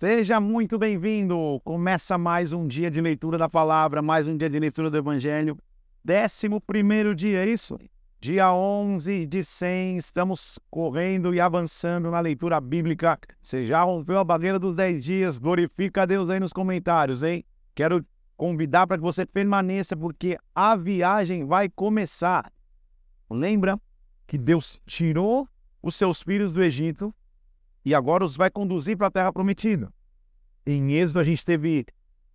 Seja muito bem-vindo! Começa mais um dia de leitura da palavra, mais um dia de leitura do Evangelho. Décimo primeiro dia, é isso? Dia 11 de 100, estamos correndo e avançando na leitura bíblica. Você já rompeu a barreira dos 10 dias, glorifica a Deus aí nos comentários, hein? Quero convidar para que você permaneça, porque a viagem vai começar. Lembra que Deus tirou os seus filhos do Egito e agora os vai conduzir para a terra prometida. Em Êxodo, a gente teve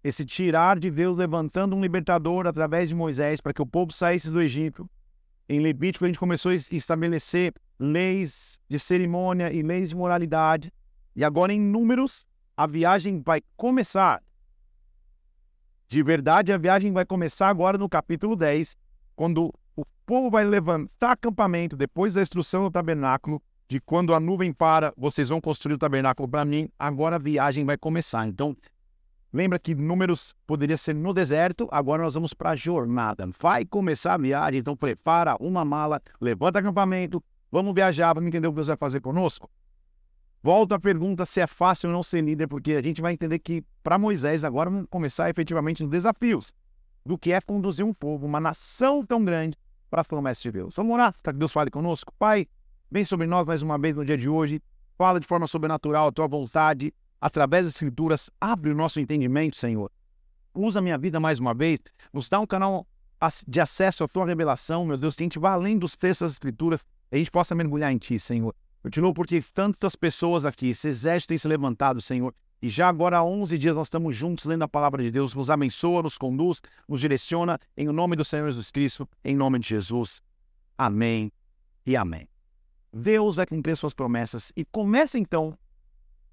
esse tirar de Deus levantando um libertador através de Moisés para que o povo saísse do Egito. Em Levítico, a gente começou a estabelecer leis de cerimônia e leis de moralidade. E agora, em Números, a viagem vai começar. De verdade, a viagem vai começar agora no capítulo 10, quando o povo vai levantar acampamento depois da instrução do tabernáculo de quando a nuvem para, vocês vão construir o tabernáculo para mim, agora a viagem vai começar. Então, lembra que números poderia ser no deserto, agora nós vamos para a jornada. Vai começar a viagem, então prepara uma mala, levanta acampamento, vamos viajar, vamos entender o que Deus vai fazer conosco. Volta a pergunta se é fácil ou não ser líder, porque a gente vai entender que para Moisés agora vamos começar efetivamente os desafios do que é conduzir um povo, uma nação tão grande para a promessa de Deus. Vamos orar para que Deus fale conosco. Pai, Vem sobre nós mais uma vez no dia de hoje. Fala de forma sobrenatural a tua vontade. Através das Escrituras, abre o nosso entendimento, Senhor. Usa a minha vida mais uma vez. Nos dá um canal de acesso à tua revelação, meu Deus. Que a gente vá além dos textos das Escrituras e a gente possa mergulhar em ti, Senhor. Louvo porque tantas pessoas aqui, esse exército tem se levantado, Senhor. E já agora há 11 dias nós estamos juntos lendo a palavra de Deus. Nos abençoa, nos conduz, nos direciona. Em nome do Senhor Jesus Cristo, em nome de Jesus. Amém e amém. Deus vai cumprir suas promessas. E começa então,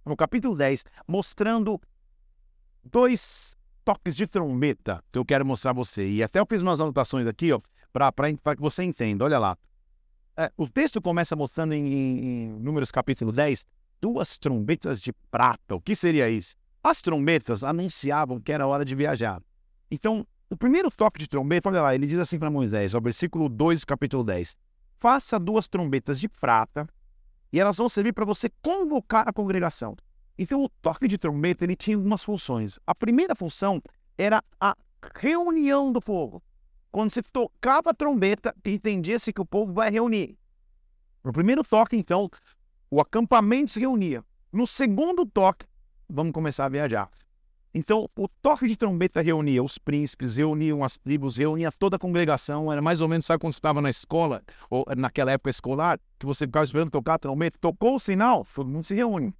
no capítulo 10, mostrando dois toques de trombeta que eu quero mostrar a você. E até eu fiz umas anotações aqui, ó, para que você entenda. Olha lá. É, o texto começa mostrando em, em, Números capítulo 10 duas trombetas de prata. O que seria isso? As trombetas anunciavam que era hora de viajar. Então, o primeiro toque de trombeta, olha lá, ele diz assim para Moisés, o versículo 2 do capítulo 10 faça duas trombetas de prata e elas vão servir para você convocar a congregação. Então, o toque de trombeta ele tinha algumas funções. A primeira função era a reunião do povo. Quando se tocava a trombeta, entendia-se que o povo vai reunir. No primeiro toque, então, o acampamento se reunia. No segundo toque, vamos começar a viajar. Então, o toque de trombeta reunia os príncipes, reuniam as tribos, reunia toda a congregação. Era mais ou menos, sabe quando você estava na escola, ou naquela época escolar, que você ficava esperando tocar a trombeta, tocou o sinal, todo mundo se reúne.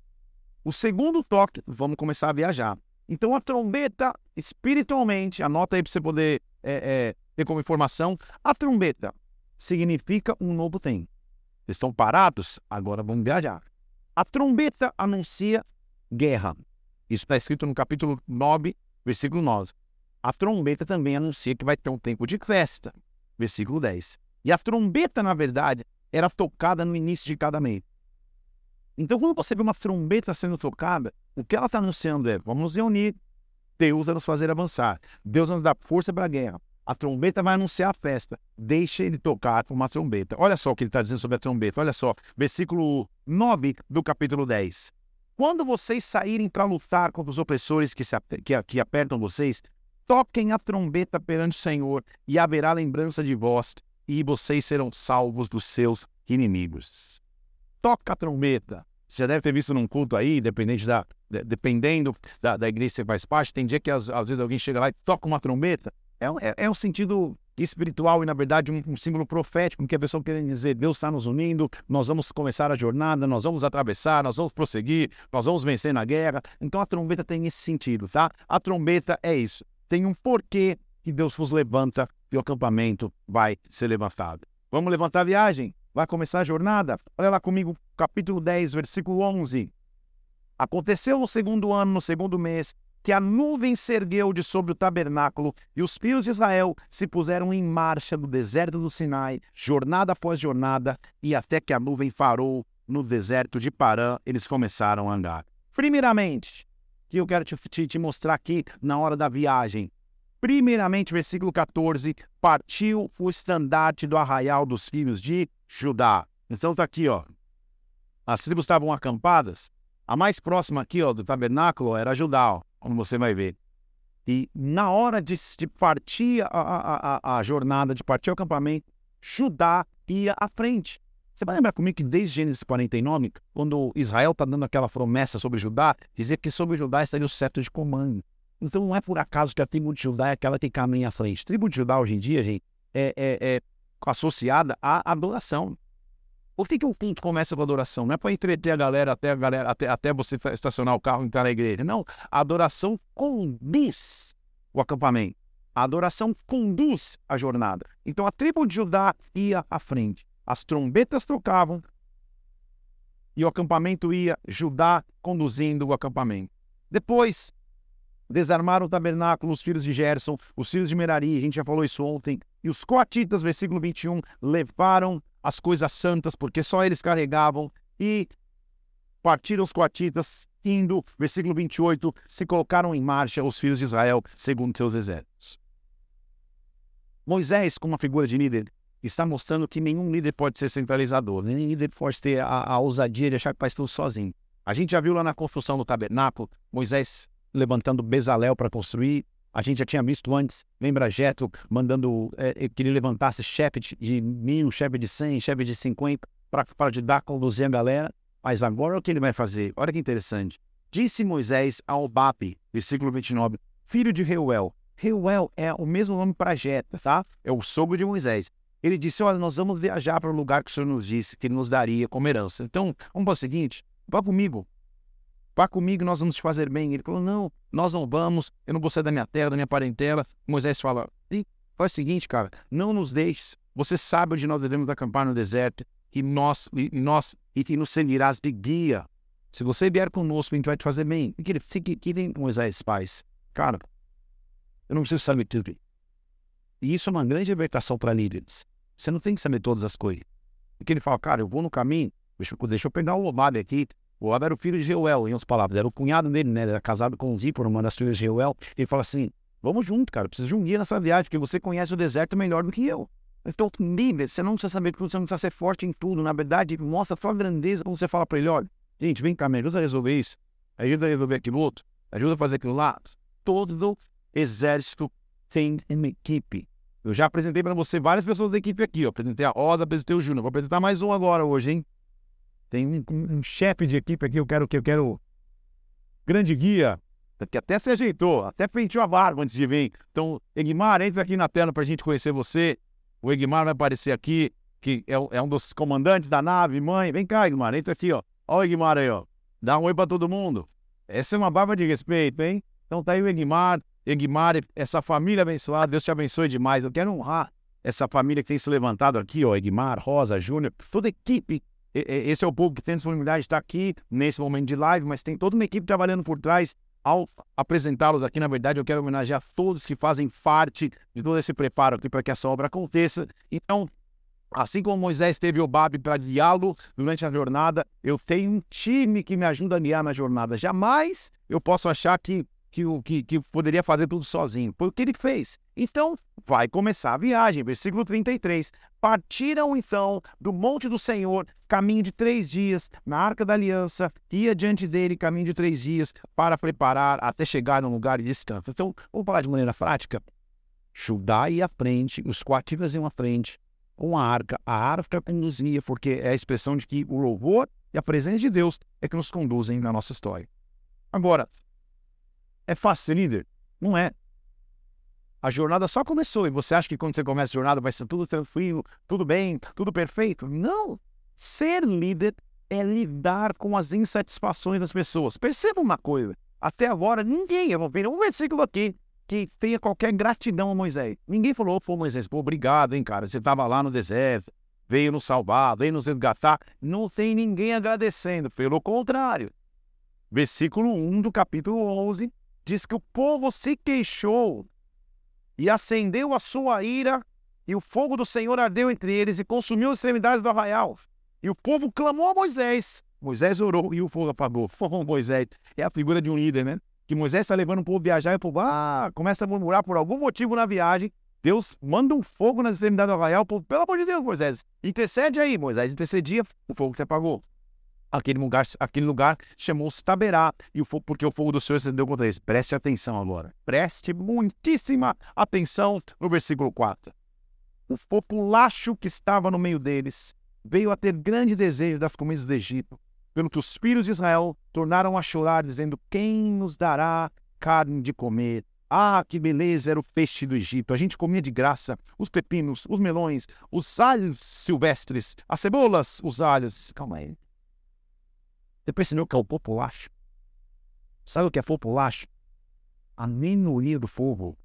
O segundo toque, vamos começar a viajar. Então, a trombeta, espiritualmente, anota aí para você poder é, é, ter como informação, a trombeta significa um novo tempo. estão parados? Agora vamos viajar. A trombeta anuncia guerra. Isso está escrito no capítulo 9, versículo 9. A trombeta também anuncia que vai ter um tempo de festa, versículo 10. E a trombeta, na verdade, era tocada no início de cada mês. Então, quando você vê uma trombeta sendo tocada, o que ela está anunciando é: vamos nos reunir, Deus vai nos fazer avançar, Deus vai nos dar força para a guerra. A trombeta vai anunciar a festa. Deixa ele tocar uma trombeta. Olha só o que ele está dizendo sobre a trombeta. Olha só, versículo 9 do capítulo 10. Quando vocês saírem para lutar contra os opressores que, se, que, que apertam vocês, toquem a trombeta perante o Senhor e haverá lembrança de vós, e vocês serão salvos dos seus inimigos. Toca a trombeta. Você já deve ter visto num culto aí, dependente da, dependendo da, da igreja que você faz parte, tem dia que às vezes alguém chega lá e toca uma trombeta. É, é, é um sentido espiritual e, na verdade, um, um símbolo profético, que a pessoa quer dizer: Deus está nos unindo, nós vamos começar a jornada, nós vamos atravessar, nós vamos prosseguir, nós vamos vencer na guerra. Então a trombeta tem esse sentido, tá? A trombeta é isso. Tem um porquê que Deus vos levanta e o acampamento vai ser levantado. Vamos levantar a viagem? Vai começar a jornada? Olha lá comigo, capítulo 10, versículo 11. Aconteceu no segundo ano, no segundo mês, que a nuvem se ergueu de sobre o tabernáculo e os filhos de Israel se puseram em marcha no deserto do Sinai, jornada após jornada, e até que a nuvem farou no deserto de Parã, eles começaram a andar. Primeiramente, que eu quero te, te, te mostrar aqui na hora da viagem. Primeiramente, versículo 14, partiu o estandarte do arraial dos filhos de Judá. Então tá aqui, ó. As tribos estavam acampadas, A mais próxima aqui, ó, do tabernáculo era Judá, ó, como você vai ver. E na hora de, de partir a, a, a, a, jornada, de partir o acampamento, Judá ia à frente. Você vai lembrar comigo que desde Gênesis 49, quando Israel está dando aquela promessa sobre Judá, dizia que sobre Judá estaria o cetro de comando. Então não é por acaso que a tribo de Judá é aquela que caminha à frente. A tribo de Judá hoje em dia, gente, é, é, é associada à adoração. Por que, que um culto começa com adoração? Não é para entreter a galera até, a galera até, até você estacionar o carro e entrar na igreja. Não. A adoração conduz o acampamento. A adoração conduz a jornada. Então a tribo de Judá ia à frente. As trombetas tocavam e o acampamento ia, Judá conduzindo o acampamento. Depois, desarmaram o tabernáculo os filhos de Gerson, os filhos de Merari, a gente já falou isso ontem, e os coatitas, versículo 21, levaram as coisas santas, porque só eles carregavam, e partiram os coatitas, indo, versículo 28, se colocaram em marcha os filhos de Israel, segundo seus exércitos. Moisés, como uma figura de líder, está mostrando que nenhum líder pode ser centralizador, nenhum líder pode ter a, a ousadia de achar que faz tudo sozinho. A gente já viu lá na construção do tabernáculo, Moisés levantando Bezalel para construir. A gente já tinha visto antes, lembra Jetro mandando é, que ele levantasse chefe de mil, chefe de cem, chefe de cinquenta, para ajudar a conduzir a galera. Mas agora o que ele vai fazer? Olha que interessante. Disse Moisés ao Bape, versículo 29, filho de Reuel. Reuel é o mesmo nome para Jetro, tá? É o sogro de Moisés. Ele disse: Olha, nós vamos viajar para o lugar que o Senhor nos disse que ele nos daria como herança. Então, vamos para o seguinte: vá comigo. Vá comigo, nós vamos te fazer bem. Ele falou: Não, nós não vamos, eu não vou sair da minha terra, da minha parentela. Moisés fala: Faz o seguinte, cara, não nos deixes. Você sabe onde nós devemos acampar no deserto e nós, e nós e que nos servirás de guia. Se você vier conosco, a gente vai te fazer bem. O que ele que, que Moisés faz? Cara, eu não preciso saber tudo. E isso é uma grande libertação para líderes. Você não tem que saber todas as coisas. Porque ele fala, cara, eu vou no caminho, deixa, deixa eu pegar o Obabe aqui. O Obabe era o filho de Reuel, em outras palavras, era o cunhado dele, né? Ele era casado com Zipor, uma das filhas de Reuel. Ele fala assim: vamos junto, cara, preciso de um guia nessa viagem, porque você conhece o deserto melhor do que eu. Então, líder, você não precisa saber tudo, você não precisa ser forte em tudo. Na verdade, mostra a sua grandeza quando você fala para ele: olha, gente, vem cá, me ajuda a resolver isso, ajuda a resolver aquilo outro, ajuda a fazer aquilo lá. Todo exército tem uma equipe. Eu já apresentei para você várias pessoas da equipe aqui. Ó. Apresentei a Rosa, apresentei o Júnior. Vou apresentar mais um agora hoje, hein? Tem um, um chefe de equipe aqui, eu quero que eu quero. Grande guia, que até se ajeitou, até penteou a barba antes de vir. Então, Egmar, entra aqui na tela para a gente conhecer você. O Egmar vai aparecer aqui, que é, é, um dos comandantes da nave. Mãe, vem cá, Egmar, entra aqui, ó. Ó o Egmar aí, ó. Dá um oi para todo mundo. Essa é uma barba de respeito, hein? Então tá aí o Egmar. Egmar, essa família abençoada, Deus te abençoe demais. Eu quero honrar essa família que tem se levantado aqui, ó, Egmar, Rosa, Júnior, toda a equipe. Esse é o povo que tem disponibilidade de estar aqui nesse momento de live, mas tem toda uma equipe trabalhando por trás. Ao apresentá-los aqui, na verdade, eu quero homenagear todos que fazem parte de todo esse preparo aqui para que essa obra aconteça. Então, Assim como Moisés teve o Babi para guiá-lo durante a jornada, eu tenho um time que me ajuda a guiar na jornada. Jamais eu posso achar que que, que, que poderia fazer tudo sozinho. Foi o que ele fez. Então, vai começar a viagem. Versículo 33. Partiram então do monte do Senhor, caminho de três dias, na arca da aliança, ia diante dele, caminho de três dias, para preparar até chegar num lugar de descanso. Então, vamos falar de maneira prática. Judá ia à frente, os coativas iam à frente, com a arca. A arca conduzia, porque é a expressão de que o louvor e a presença de Deus é que nos conduzem na nossa história. Agora, é fácil ser líder? Não é. A jornada só começou e você acha que quando você começa a jornada vai ser tudo tranquilo, tudo bem, tudo perfeito? Não. Ser líder é lidar com as insatisfações das pessoas. Perceba uma coisa: até agora ninguém, eu vou ver um versículo aqui que tenha qualquer gratidão a Moisés. Ninguém falou, pô, Moisés, pô, obrigado, hein, cara. Você estava lá no deserto, veio nos salvar, veio nos resgatar. Não tem ninguém agradecendo, pelo contrário. Versículo 1 do capítulo 11 diz que o povo se queixou e acendeu a sua ira, e o fogo do Senhor ardeu entre eles e consumiu as extremidades do arraial. E o povo clamou a Moisés. Moisés orou e o fogo apagou. Fogo Moisés é a figura de um líder, né? Que Moisés está levando o povo viajar e o povo ah, começa a murmurar por algum motivo na viagem. Deus manda um fogo nas extremidades do arraial. O povo, pelo amor de Deus, Moisés, intercede aí. Moisés intercedia, o fogo se apagou. Aquele lugar, aquele lugar chamou-se Taberá, e o fogo, porque o fogo do Senhor se deu contra eles. Preste atenção agora. Preste muitíssima atenção no versículo 4. O populacho que estava no meio deles veio a ter grande desejo das comidas do Egito, pelo que os filhos de Israel tornaram a chorar, dizendo: Quem nos dará carne de comer? Ah, que beleza era o peixe do Egito. A gente comia de graça os pepinos, os melões, os alhos silvestres, as cebolas, os alhos. Calma aí. Você percebeu que é o populacho? Sabe o que é populacho? A minoria do povo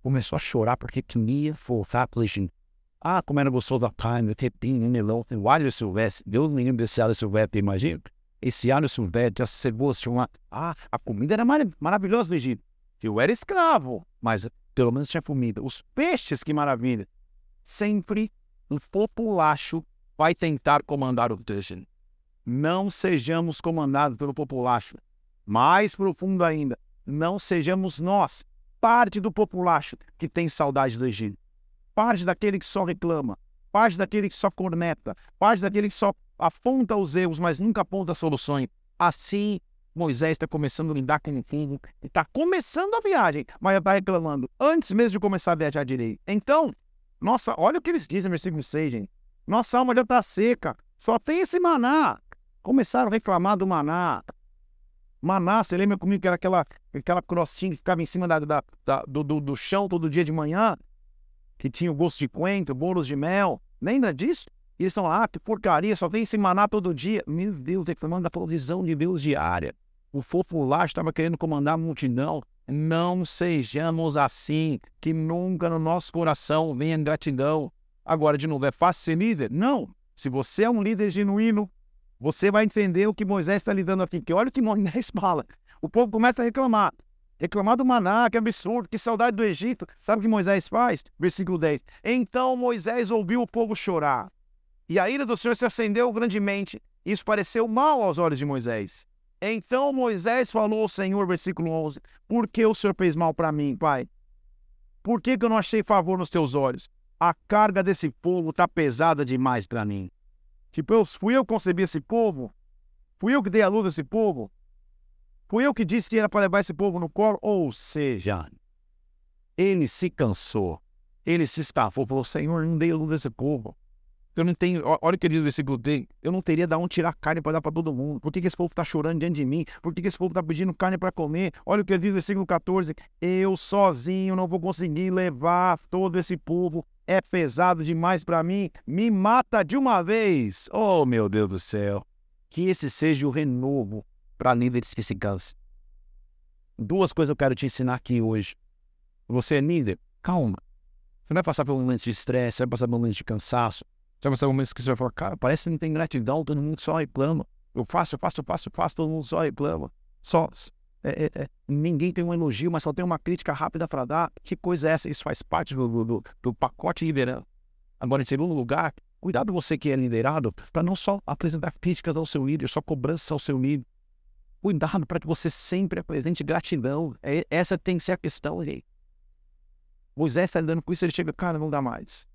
começou a chorar porque queria voltar para. Ah, como era gostoso a carne, o pepino, o melão, o alho silvestre. Deus me lembra desse alho silvestre, imagina. Esse alho silvestre, tinham lá. Ah, a comida era mar maravilhosa no Egito. Eu era escravo, mas pelo menos tinha comida. Os peixes, que maravilha. Sempre o populacho vai tentar comandar o Dushin. Não sejamos comandados pelo populacho. Mais profundo ainda, não sejamos nós, parte do populacho que tem saudade do Egito. Parte daquele que só reclama, parte daquele que só corneta, parte daquele que só aponta os erros, mas nunca aponta soluções. Assim Moisés está começando a lidar com o povo, está começando a viagem, mas está reclamando antes mesmo de começar a viajar direito. Então, nossa, olha o que eles dizem no versículo 6, gente. Nossa alma já está seca, só tem esse maná. Começaram a reclamar do maná. Maná, você lembra comigo que era aquela, aquela crostinha que ficava em cima da, da, da do, do, do, chão todo dia de manhã? Que tinha o gosto de coentro, bolos de mel. Lembra disso? E eles estão lá, ah, que porcaria, só tem esse maná todo dia. Meu Deus, reclamando da provisão de Deus diária o popular estava querendo comandar a multidão. Não sejamos assim, que nunca no nosso coração venha gratidão. Agora, de novo, é fácil ser líder? Não. Se você é um líder genuíno, você vai entender o que Moisés está lidando aqui. Que olha o que Moisés fala. O povo começa a reclamar. Reclamar do maná, que absurdo, que saudade do Egito. Sabe o que Moisés faz? Versículo 10. Então Moisés ouviu o povo chorar. E a ira do Senhor se acendeu grandemente. Isso pareceu mal aos olhos de Moisés. Então Moisés falou ao Senhor, versículo 11: Por que o Senhor fez mal para mim, pai? Por que, que eu não achei favor nos teus olhos? A carga desse povo está pesada demais para mim. Tipo, eu, fui eu que concebi esse povo? Fui eu que dei a luz a esse povo? Fui eu que disse que era para levar esse povo no colo? Ou seja, ele se cansou. Ele se estafou, falou: Senhor, não dei a luz a esse povo. Eu não tenho. Olha o que diz o versículo 3. Eu não teria de onde tirar carne para dar para todo mundo. Por que, que esse povo está chorando diante de mim? Por que, que esse povo está pedindo carne para comer? Olha o que diz o versículo 14. Eu sozinho não vou conseguir levar todo esse povo. É pesado demais para mim. Me mata de uma vez. Oh, meu Deus do céu. Que esse seja o renovo para líderes que se cansam. Duas coisas eu quero te ensinar aqui hoje. Você é líder? Calma. Você vai passar por um momento de estresse, vai passar por um momento de cansaço. Sabe, esse momento que você vai falar, cara, parece que não tem gratidão, todo mundo só reclama. Eu faço, eu faço, eu faço, eu faço, todo mundo só reclama. Só. É, é, é, ninguém tem um elogio, mas só tem uma crítica rápida para dar. Que coisa é essa? Isso faz parte do, do, do pacote liderando. Agora, em segundo lugar, cuidado você que é liderado para não só apresentar críticas ao seu líder, só cobrança ao seu líder. Cuidado para que você sempre apresente gratidão. É, essa tem que ser a questão, aí. Moisés está lidando com isso, ele chega, cara, não dá mais.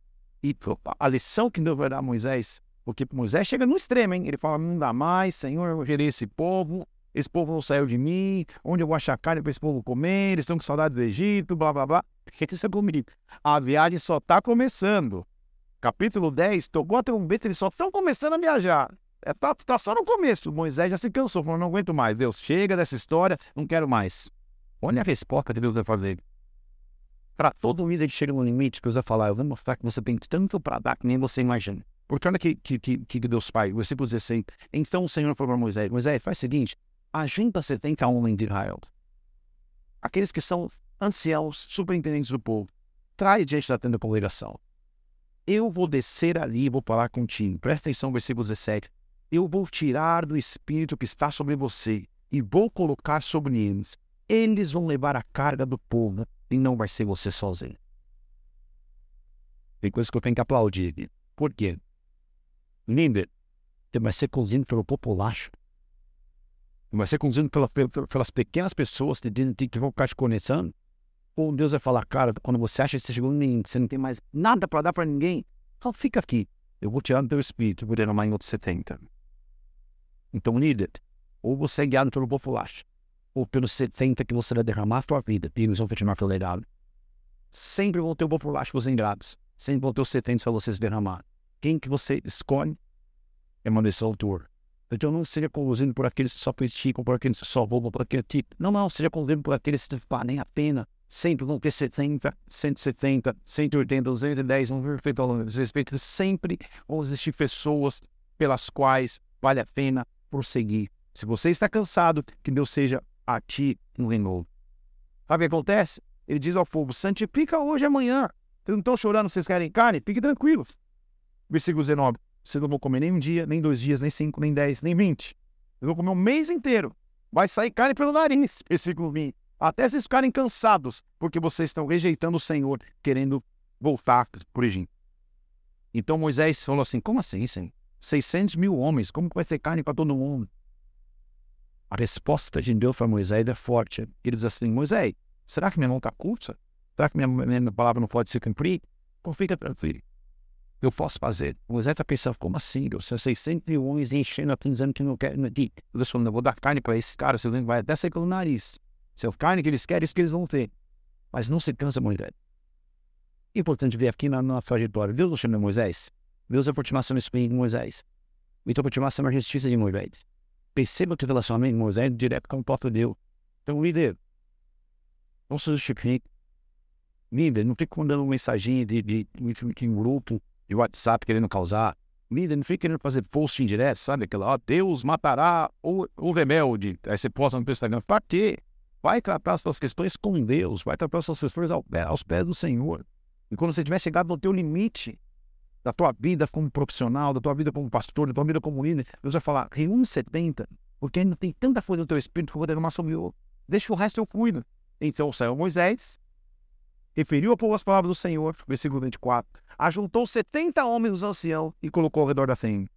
E a lição que Deus vai dar a Moisés, porque Moisés chega no extremo, hein? Ele fala: não dá mais, Senhor, eu gerei esse povo, esse povo não saiu de mim, onde eu vou achar carne para esse povo comer, eles estão com saudade do Egito, blá blá blá. Que é comigo? A viagem só está começando. Capítulo 10, tocou a trombeta, eles só estão começando a viajar. É, tá, tá só no começo. Moisés já se cansou, falou: não aguento mais. Deus, chega dessa história, não quero mais. Olha a resposta que Deus vai fazer para todo líder que chega no limite, você vai falar, eu vou mostrar que você tem tanto para dar que nem você imagina. Porque olha que, que, que, que Deus Pai, versículo 16. Então o Senhor falou para Moisés: Moisés, faz o seguinte, 70 homens de Israel. Aqueles que são anciãos, superintendentes do povo. Traz diante da tenda de congregação. Eu vou descer ali e vou falar contigo. Presta atenção, versículo 17. Eu vou tirar do espírito que está sobre você e vou colocar sobre eles. Eles vão levar a carga do povo e não vai ser você sozinho. Tem coisas que eu tenho que aplaudir. Por quê? Líder, você vai ser conduzido pelo populacho. Vai ser conduzido pela, pelas pequenas pessoas que, que vão ficar te conectando. Ou Deus vai falar, cara, quando você acha que você chegou em você não tem mais nada para dar para ninguém, então fica aqui. Eu vou tirar do teu espírito, vou derramar em outros 70. Então, líder, ou você é guiado pelo populacho, ou pelos 70 que você vai derramar a sua vida, e eles vão continuar pelo. Sempre vão ter o populacho para os ingratos. Sempre vão ter os 70 para vocês derramar. Quem que você escolhe é uma decisão tua. Então não seja conduzido por aqueles que só criticam, por aqueles que só roubam, por aquele tipo. Não, não, seja conduzido por aqueles que valem a pena. Sempre vão ter 70, 170, 180, 210, um perfeito ao respeito. Sempre vão existir pessoas pelas quais vale a pena prosseguir. Se você está cansado, que Deus seja a ti um renovo. Sabe o que acontece? Ele diz ao povo: santifica hoje e amanhã. Vocês não estão chorando, vocês querem carne? Fiquem tranquilos. Versículo 19. Você não vão comer nem um dia, nem dois dias, nem cinco, nem dez, nem vinte. Vocês vão comer um mês inteiro. Vai sair carne pelo nariz. Versículo 20. Até vocês ficarem cansados, porque vocês estão rejeitando o Senhor, querendo voltar por Egito. Então Moisés falou assim: Como assim, Senhor? 600 mil homens, como vai ter carne para todo mundo? A resposta de Deus para Moisés é forte. Ele diz assim: Moisés, será que minha mão está curta? Será que minha, minha palavra não pode se cumprir? Então fica tranquilo eu posso fazer. O Moisés está pensando, como assim? Eu 600 mil homens enchendo aqui dizendo que não quer medir. Eu falando, eu vou dar carne para esses caras, você vai até sair pelo nariz. Se é carne que eles querem, isso que eles vão ter. Mas não se cansa, Moisés. Importante ver aqui na nossa trajetória. Deus não chama Moisés. Deus é a continuação do Espírito de Moisés. Então, a continuação é a justiça de Moisés. Perceba que o relacionamento de Moisés é direto com o próprio Deus. Então, líder, não se justifique. Líder, não fique mandando mensagem de, de, de, de um grupo de WhatsApp querendo causar. Líder, não fica querendo fazer post indireto, sabe? Aquela, ó, Deus matará o, o rebelde. Aí você posta no Instagram. Para quê? Vai tratar as suas questões com Deus. Vai tratar as suas questões ao, aos pés do Senhor. E quando você tiver chegado no teu limite da tua vida como profissional, da tua vida como pastor, da tua vida como líder, Deus vai falar, reúne 70, porque ainda tem tanta coisa no teu espírito que eu vou derramar sobre o. Deixa o resto eu cuido. Então saiu Moisés, referiu ao povo as palavras do Senhor, versículo 24 ajuntou setenta homens dos anciãos e colocou ao redor da tenda.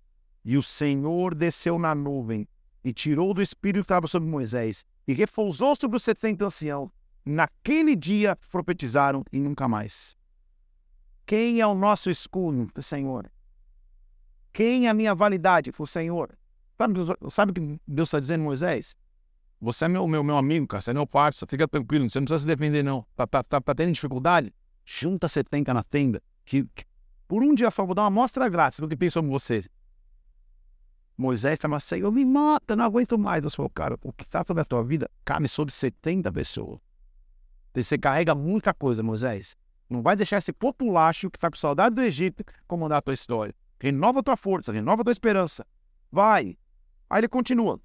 E o Senhor desceu na nuvem e tirou do espírito que estava sobre Moisés e repousou sobre os setenta anciãos. Naquele dia profetizaram e nunca mais. Quem é o nosso escudo, Senhor? Quem é a minha validade? O Senhor. Sabe o que Deus está dizendo, Moisés? Você é meu, meu, meu amigo, cara. Você é meu parceiro. Fica tranquilo. Você não precisa se defender, não. Tá, tá, tá, tá tendo dificuldade? Junta 70 na tenda que, que por um dia só vou dar uma amostra grátis do que penso sobre você. Moisés fala assim, eu me mata, não aguento mais. Eu sou cara, o que está sobre a tua vida cabe sobre 70 pessoas. Você carrega muita coisa, Moisés. Não vai deixar esse populacho que está com saudade do Egito comandar a tua história. Renova a tua força, renova a tua esperança. Vai. Aí ele continua.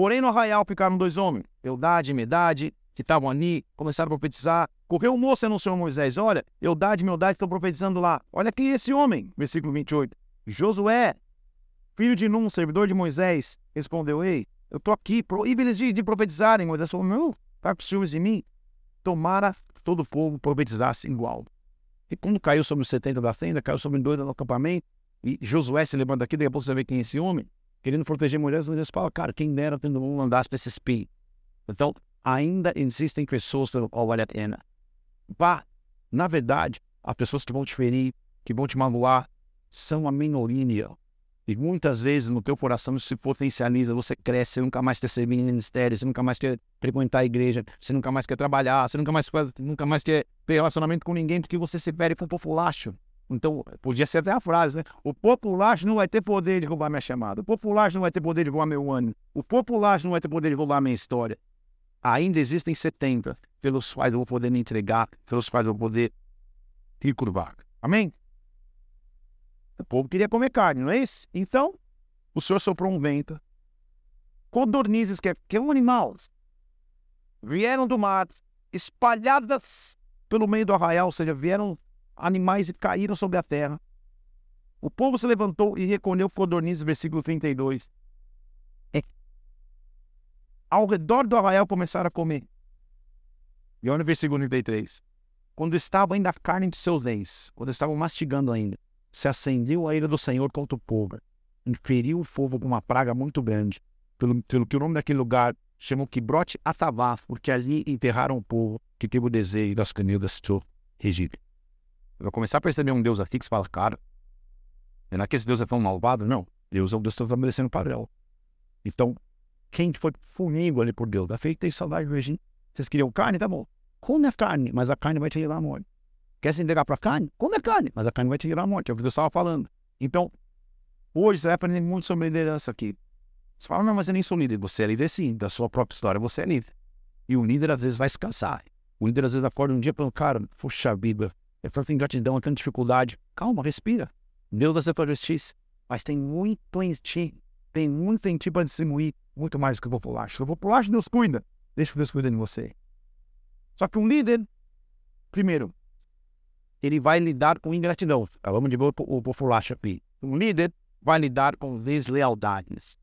Porém, no arraial ficaram dois homens, Eudade e Medade, que estavam ali, começaram a profetizar. Correu o moço e anunciou a Moisés: Olha, Eudade e Meudade estão profetizando lá. Olha quem é esse homem. Versículo 28. Josué, filho de Num, servidor de Moisés, respondeu: Ei, eu estou aqui, proíbe eles de, de profetizarem. Moisés falou: Não, está com ciúmes de mim. Tomara todo o povo profetizasse igual. E quando caiu sobre os 70 da tenda, caiu sobre dois no acampamento, e Josué se levanta aqui, daqui a pouco você vê quem é esse homem, querendo proteger mulheres, Moisés fala, cara, quem dera tendo um andasse para esse espinho. Então, ainda existem pessoas pelo qual vale a pena. Vá, na verdade, as pessoas que vão te ferir, que vão te magoar, são a minoria. E muitas vezes no teu coração isso se potencializa, você cresce, você nunca mais quer servir em ministério, você nunca mais quer frequentar a igreja, você nunca mais quer trabalhar, você nunca mais, nunca mais quer ter relacionamento com ninguém, porque você se fere com o populacho. Então, podia ser até a frase, né? O populacho não vai ter poder de roubar minha chamada. O populacho não vai ter poder de roubar meu ânimo. O populacho não vai ter poder de roubar minha história ainda existem 70 pelos quais eu vou poder me entregar, pelos quais eu vou poder ir curvar. Amém? O povo queria comer carne, não é isso? Então, o Senhor soprou um vento. Codornizes, que é, que é um animal, vieram do mar, espalhadas pelo meio do arraial, ou seja, vieram animais e caíram sobre a terra. O povo se levantou e recolheu codornizes, versículo 32 ao redor do arraial começaram a comer. E olha no versículo 33. Quando estava ainda a carne de seus dentes, quando estavam mastigando ainda, se acendeu a ira do Senhor contra o povo. Inferiu o fogo com uma praga muito grande, pelo, pelo que o nome daquele lugar chamou Kibrote Atavá, porque ali enterraram o povo que teve o desejo das canilhas do Egito. Vou começar a perceber um Deus aqui que se fala, cara, não é que esse Deus é tão malvado? Não. Deus é um Deus que está estabelecendo padrão. Então, quem foi fumigo ali por Deus? Da feita tem saudade regime. Vocês queriam carne? Tá bom. Come a carne, mas a carne vai te levar à morte. Quer se entregar para a carne? Come a carne, mas a carne vai te levar à morte. É o que Deus estava falando. Então, hoje você vai aprender muito sobre liderança aqui. Você fala, não, mas eu nem sou líder. Você é líder sim, da sua própria história você é líder. E o líder às vezes vai se cansar. O líder às vezes acorda um dia falando, cara, puxa vida, é tanta ingratidão, tanta dificuldade. Calma, respira. Deus ser tua justiça. Mas tem muito em ti, tem muito em ti para distribuir, muito mais do que o populacho. O populacho Deus cuida. Deixa Deus cuida de você. Só que um líder, primeiro, ele vai lidar com ingratidão. Vamos de ver o populacho aqui. Um líder vai lidar com deslealdades.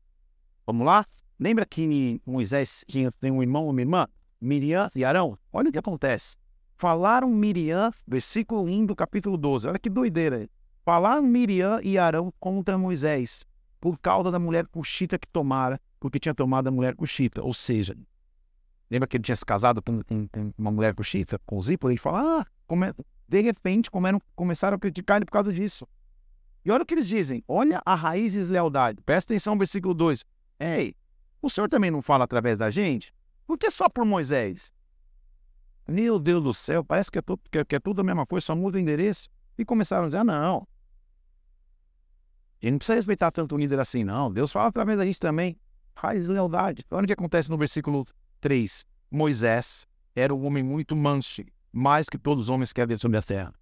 Vamos lá? Lembra que Moisés tinha um irmão ou uma irmã? Miriam e Arão? Olha o que acontece. Falaram Miriam, versículo 1 do capítulo 12. Olha que doideira. Falaram Miriam e Arão contra Moisés por causa da mulher cuxita que tomara, porque tinha tomado a mulher cuxita. Ou seja, Lembra que ele tinha se casado com, com, com uma mulher coxita, com o Zipo? Ele fala, ah, come... de repente começaram a criticar ele por causa disso. E olha o que eles dizem. Olha a raiz de deslealdade. Presta atenção no versículo 2. Ei, o Senhor também não fala através da gente? Por que só por Moisés? Meu Deus do céu, parece que é, tudo, que, que é tudo a mesma coisa, só muda o endereço. E começaram a dizer, ah, não. Ele não precisa respeitar tanto o líder assim, não. Deus fala através da gente também. Raiz de lealdade. Olha o que acontece no versículo 3. Moisés era um homem muito manso, mais que todos os homens que havia sobre a terra.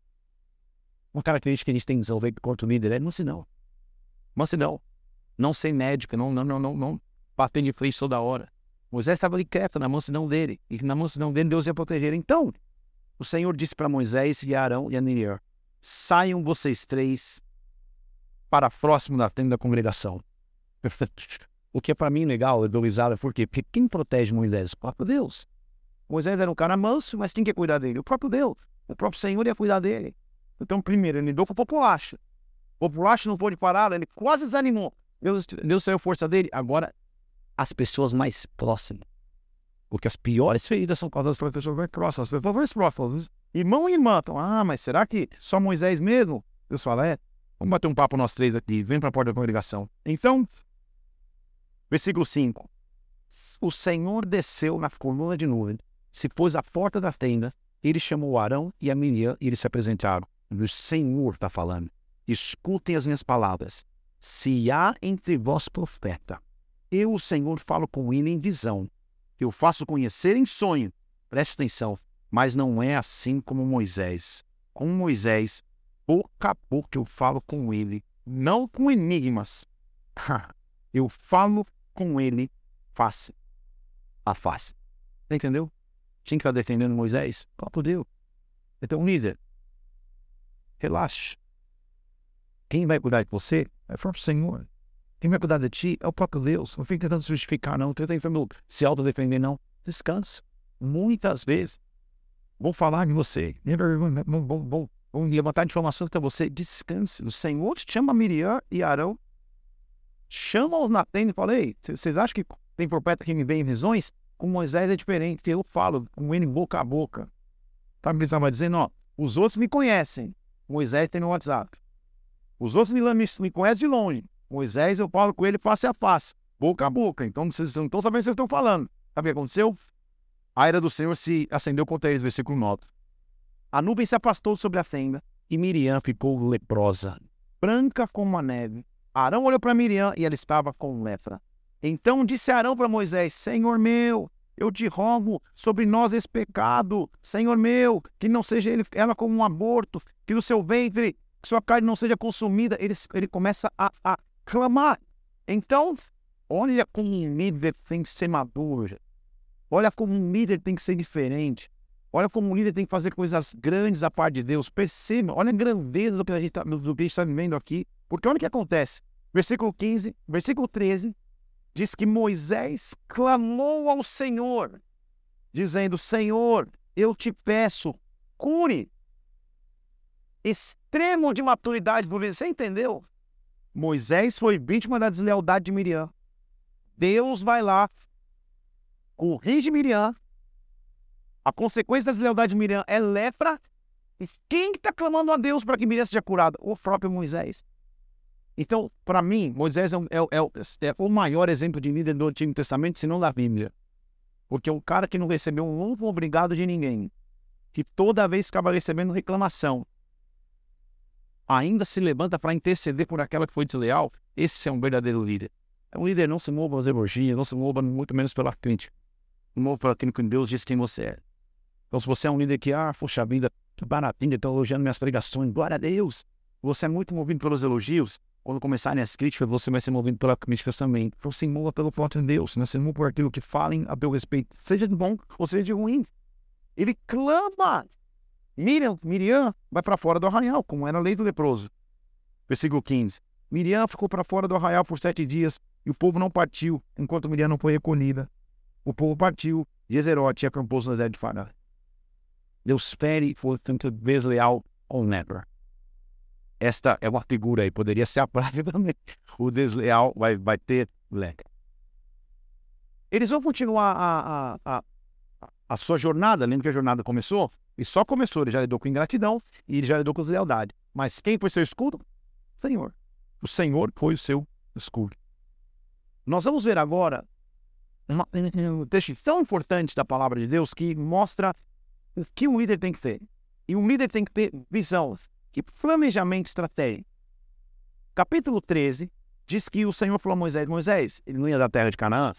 Uma característica que a gente tem que desenvolver enquanto líder é mansidão. Não ser médica, não, não, não, não, não bater de frente toda hora. Moisés estava quieto na mansidão dele. E na mansidão dele, Deus ia proteger. Então, o Senhor disse para Moisés e Arão e a Miriam: Saiam vocês três para próximo da tenda da congregação. O que é para mim legal, eu dou risada, por quê? Porque quem protege Moisés? O próprio Deus. Moisés era um cara manso, mas quem quer cuidar dele? O próprio Deus. O próprio Senhor ia cuidar dele. Então, primeiro, ele lidou com o populacho. O populacho não pôde parar, ele quase desanimou. Deus, Deus saiu força dele. Agora, as pessoas mais próximas. Porque as piores feridas são causadas pelas pessoas mais próximas. As pessoas mais próximas. Irmão e irmã. Então, ah, mas será que só Moisés mesmo? Deus fala, é. Vamos bater um papo nós três aqui. Vem para a porta da congregação. Então, Versículo 5. O Senhor desceu na coluna de nuvem, se pôs à porta da tenda, ele chamou Arão e a Miriam e eles se apresentaram. O Senhor está falando. Escutem as minhas palavras. Se há entre vós profeta, eu, o Senhor, falo com ele em visão. Eu faço conhecer em sonho. Preste atenção. Mas não é assim como Moisés. Com Moisés, boca a boca eu falo com ele, não com enigmas. eu falo com ele face a face. Entendeu? Quem está defendendo Moisés? O próprio Deus. Então, líder, relaxe. Quem vai cuidar de você é o próprio Senhor. Quem vai cuidar de ti é o próprio Deus. Não fique tentando se justificar, não. Tenta se autodefender, não. Descansa. Muitas vezes vão falar de você. Vão levantar informações para você. Descanse. O Senhor te chama Miriam e Arão chama-os na tenda e fala, ei, vocês acham que tem profeta que me vem em visões? Com Moisés é diferente, eu falo com ele boca a boca. Tá me estava dizendo, ó, os outros me conhecem, Moisés tem no WhatsApp. Os outros me, me conhecem de longe. Moisés eu falo com ele face a face, boca a boca. Então vocês não estão sabendo o que vocês estão falando. Sabe o que aconteceu? A ira do Senhor se acendeu contra eles, versículo 9. A nuvem se afastou sobre a tenda e Miriam ficou leprosa, branca como a neve, Arão olhou para Miriam e ela estava com lepra. Então disse Arão para Moisés: Senhor meu, eu te rogo sobre nós esse pecado, Senhor meu, que não seja ele, ela como um aborto, que o seu ventre, que sua carne não seja consumida. Ele, ele começa a, a clamar. Então, olha como um líder tem que ser maduro. Olha como um líder tem que ser diferente. Olha como um líder tem que fazer coisas grandes da parte de Deus. Perceba, olha a grandeza do que a gente está tá vivendo aqui. Porque olha o que acontece. Versículo 15, versículo 13, diz que Moisés clamou ao Senhor, dizendo: Senhor, eu te peço, cure. Extremo de maturidade Você entendeu? Moisés foi vítima da deslealdade de Miriam. Deus vai lá, corrige Miriam. A consequência da deslealdade de Miriam é lepra. E quem está clamando a Deus para que Miriam seja curada? O próprio Moisés. Então, para mim, Moisés é, é, é, é, o maior exemplo de líder do Antigo Testamento, se não da Bíblia. Porque é um cara que não recebeu um ovo obrigado de ninguém, que toda vez ficava recebendo reclamação, ainda se levanta para interceder por aquela que foi desleal, esse é um verdadeiro líder. É um líder não se mova pelas elogios, não se mova muito menos pela crítica. Se mova pelo aquilo que Deus diz quem você é. Então, se você é um líder que, ah, poxa vida, que baratinho, estou elogiando minhas pregações, glória a Deus. Você é muito movido pelos elogios, quando começarem as críticas, você vai ser movido pelas críticas também. Então se mova pelo voto de Deus, né? se mova por aquilo que falem a teu respeito, seja de bom ou seja de ruim. Ele clama. Miriam, Miriam vai para fora do arraial, como era a lei do leproso. Versículo 15. Miriam ficou para fora do arraial por sete dias e o povo não partiu enquanto Miriam não foi recolhida. O povo partiu e Ezerote acampou-se no deserto de Fará. Deus fere foi tanto desleal ou never. Esta é uma figura aí, poderia ser a praga também. O desleal vai, vai ter leque. Eles vão continuar a, a, a, a sua jornada, lembra que a jornada começou? E só começou, ele já lidou com ingratidão e ele já lidou com deslealdade. Mas quem foi seu escudo? O Senhor. O Senhor foi o seu escudo. Nós vamos ver agora um texto tão importante da palavra de Deus que mostra o que um líder tem que ter. E um líder tem que ter visão, que planejamento estratégico. Capítulo 13 diz que o Senhor falou a Moisés: Moisés, ele não ia da terra de Canaã,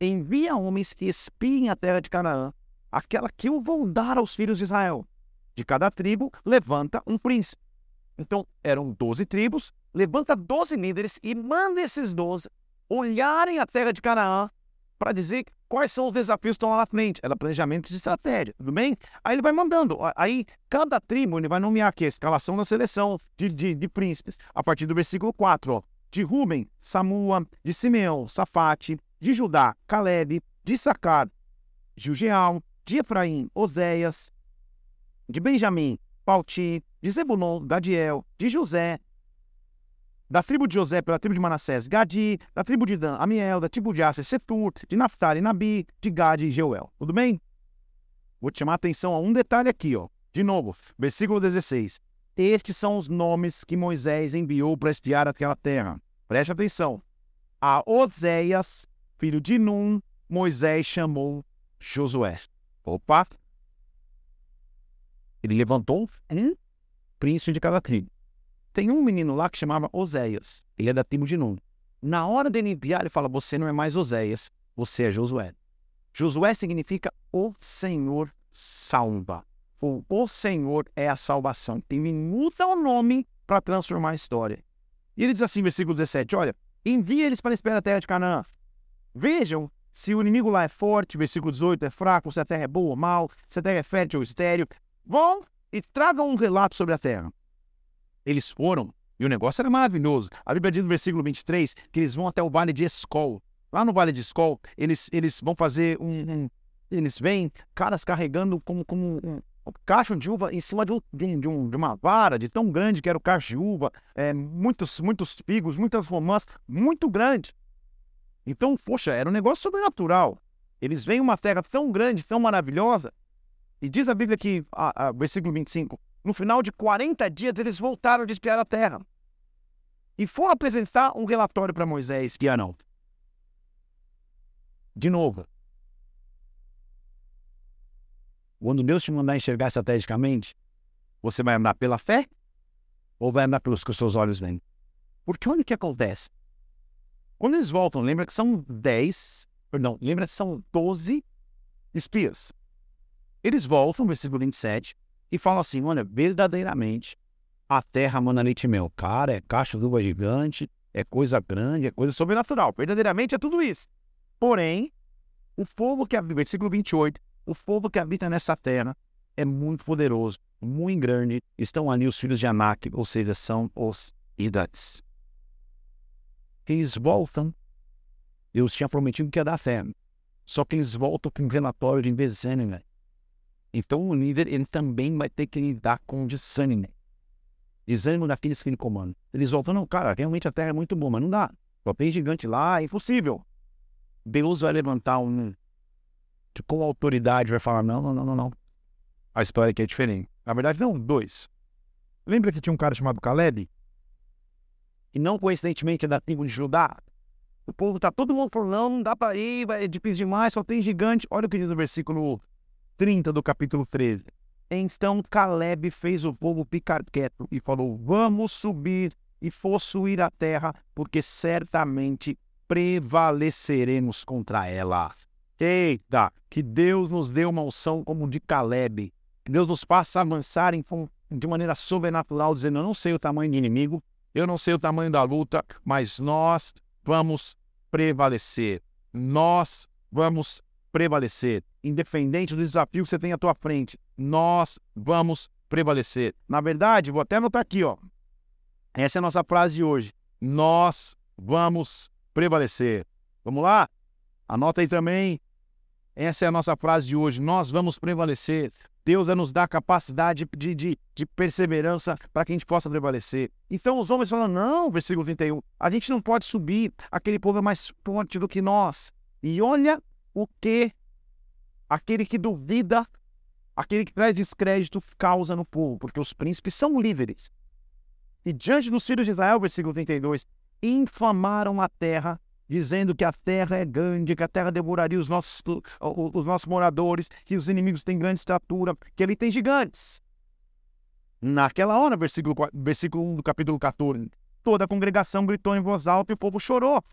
envia homens que espiem a terra de Canaã, aquela que eu vou dar aos filhos de Israel. De cada tribo, levanta um príncipe. Então, eram 12 tribos, levanta 12 líderes e manda esses 12 olharem a terra de Canaã para dizer quais são os desafios que estão lá na frente. Era planejamento de estratégia, tudo bem? Aí ele vai mandando. Aí cada tribo ele vai nomear aqui a escalação da seleção de, de, de príncipes. A partir do versículo 4, ó. De Ruben, Samua, de Simeão, Safate, de Judá, Caleb, de Sacar, Jugeal, de Efraim, Oséias, de Benjamim, Pauti, de Zebulon, Gadiel, de José, da tribo de José pela tribo de Manassés, Gadi, da tribo de Dan, Amiel, da tribo de Aser, Setur, de Naphtali, Nabi, de Gade e Jeuel. Tudo bem? Vou te chamar a atenção a um detalhe aqui, ó. De novo, versículo 16. Estes são os nomes que Moisés enviou para espiar aquela terra. Preste atenção. A Oséias, filho de Num, Moisés chamou Josué. Opa! Ele levantou um príncipe de cada tribo. Tem um menino lá que chamava Oséias. Ele é da tribo de Nun. Na hora dele enviar, ele fala: Você não é mais Oséias, você é Josué. Josué significa o Senhor salva. O, Senhor é a salvação. Ele muda o nome para transformar a história. E ele diz assim, versículo 17: Olha, envia eles para a terra de Canaã. Vejam se o inimigo lá é forte, versículo 18, é fraco, se a terra é boa ou mal, se a terra é fértil ou estéreo. Vão e tragam um relato sobre a terra. Eles foram e o negócio era maravilhoso. A Bíblia diz no versículo 23 que eles vão até o vale de Escol. Lá no vale de Escol, eles, eles vão fazer um, um Eles vêm caras carregando como, como um, um cacho de uva em cima de, um, de, um, de, uma vara, de tão grande que era o cacho de uva, é, muitos, muitos figos, muitas romãs, muito grande. Então, poxa, era um negócio sobrenatural. Eles veem uma terra tão grande, tão maravilhosa, e diz a Bíblia que, a, a, versículo 25, no final de 40 dias, eles voltaram de espiar a terra. E foram apresentar um relatório para Moisés e Arão. De novo. Quando Deus te mandar enxergar estrategicamente, você vai andar pela fé ou vai andar pelos que os seus olhos veem? Porque olha o que acontece. Quando eles voltam, lembra que são 10, perdão, lembra que são 12 espias. Eles voltam, versículo 27, e falam assim: olha, verdadeiramente a terra manda leite. Cara, é caixa de uva gigante, é coisa grande, é coisa sobrenatural. Verdadeiramente é tudo isso. Porém, o povo que habita, versículo 28, o povo que habita nessa terra é muito poderoso, muito grande. Estão ali os filhos de Anak, ou seja, são os Idats. Eles voltam. Deus tinha prometido que ia dar fé. Só que eles voltam com um relatório de desânimo. Então o líder ele também vai ter que lidar com desânimo. Desânimo daqueles que ele comanda. Eles voltam, não, cara, realmente a terra é muito boa, mas não dá. Só tem gigante lá, é impossível. Deus vai levantar um. Com autoridade, vai falar: não, não, não, não, não. A história aqui é diferente. Na verdade, não, dois. Lembra que tinha um cara chamado Caleb? E não coincidentemente é da tribo de Judá. O povo tá todo mundo falando, não, dá para ir, é difícil demais, só tem gigante. Olha o que diz o versículo 30 do capítulo 13. Então Caleb fez o povo ficar quieto e falou: Vamos subir e possuir a terra, porque certamente prevaleceremos contra ela. Eita, que Deus nos dê uma unção como de Caleb. Que Deus nos faça avançar de maneira sobrenatural, dizendo: Eu não sei o tamanho do inimigo, eu não sei o tamanho da luta, mas nós vamos prevalecer. Nós vamos prevalecer. Independente do desafio que você tem à tua frente, nós vamos prevalecer. Na verdade, vou até anotar aqui, ó. Essa é a nossa frase de hoje. Nós vamos prevalecer. Vamos lá? Anota aí também. Essa é a nossa frase de hoje. Nós vamos prevalecer. Deus vai nos dar capacidade de, de, de perseverança para que a gente possa prevalecer. Então os homens falam: não, versículo 31, a gente não pode subir, aquele povo é mais forte do que nós. E olha o que aquele que duvida, aquele que traz descrédito causa no povo, porque os príncipes são líderes. E diante dos filhos de Israel, versículo 32, infamaram a terra, dizendo que a terra é grande, que a terra devoraria os nossos, os nossos moradores, que os inimigos têm grande estatura, que ele tem gigantes. Naquela hora, versículo, versículo 1 do capítulo 14, toda a congregação gritou em voz alta e o povo chorou.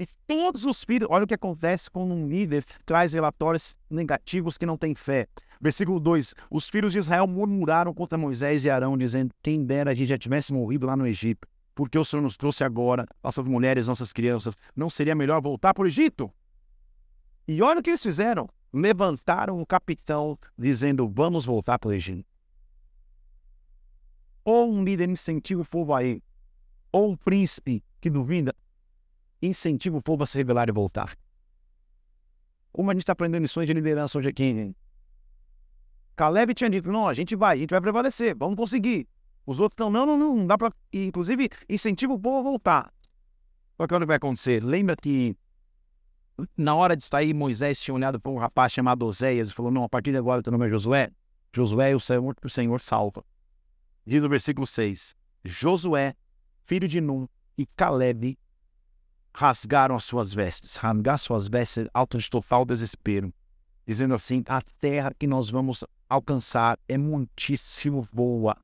E todos os filhos, olha o que acontece quando um líder traz relatórios negativos que não tem fé. Versículo 2: Os filhos de Israel murmuraram contra Moisés e Arão, dizendo: Quem dera a gente já tivesse morrido lá no Egito, porque o Senhor nos trouxe agora, nossas mulheres, nossas crianças. Não seria melhor voltar para o Egito? E olha o que eles fizeram: levantaram o capitão, dizendo: Vamos voltar para o Egito. Ou um líder incentiva o povo a ir, ou um príncipe que duvida incentiva o povo a se revelar e voltar. Como a gente está aprendendo lições de liderança hoje aqui, hein? Caleb tinha dito, não, a gente vai, a gente vai prevalecer, vamos conseguir. Os outros estão, não, não, não, não dá para... Inclusive, incentiva o povo a voltar. Só que o que vai acontecer? Lembra que na hora de sair, Moisés tinha olhado para um rapaz chamado Oséias e falou, não, a partir de agora teu nome é Josué. Josué, o Senhor, o Senhor salva. Diz o versículo 6, Josué, filho de Num, e Caleb rasgaram as suas vestes. Rasgar suas vestes alto de total desespero. Dizendo assim: a terra que nós vamos alcançar é muitíssimo boa.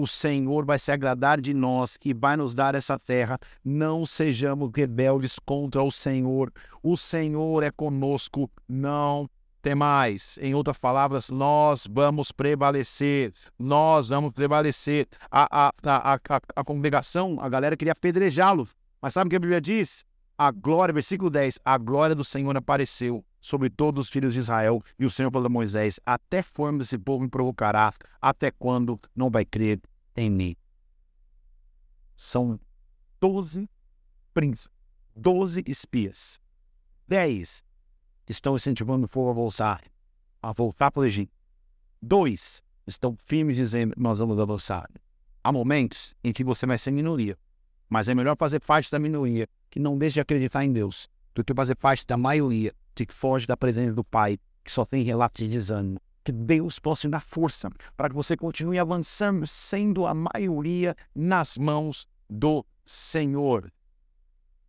O Senhor vai se agradar de nós e vai nos dar essa terra. Não sejamos rebeldes contra o Senhor. O Senhor é conosco. Não temais. Em outras palavras, nós vamos prevalecer. Nós vamos prevalecer. A, a, a, a, a congregação, a galera queria apedrejá-los. Mas sabe o que a Bíblia diz? A glória, versículo 10, a glória do Senhor apareceu sobre todos os filhos de Israel, e o Senhor falou a Moisés: Até quando esse povo me provocará? Até quando não vai crer em mim? São doze príncipes, doze espias. Dez estão incentivando o povo a voltar, a voltar para o Egito. Dois estão firmes dizendo: Nós vamos avançar. Há momentos em que você vai ser minoria. Mas é melhor fazer parte da minoria, que não deixa de acreditar em Deus, do que fazer parte da maioria, que foge da presença do Pai, que só tem relatos de desânimo. Que Deus possa dar força para que você continue avançando, sendo a maioria nas mãos do Senhor.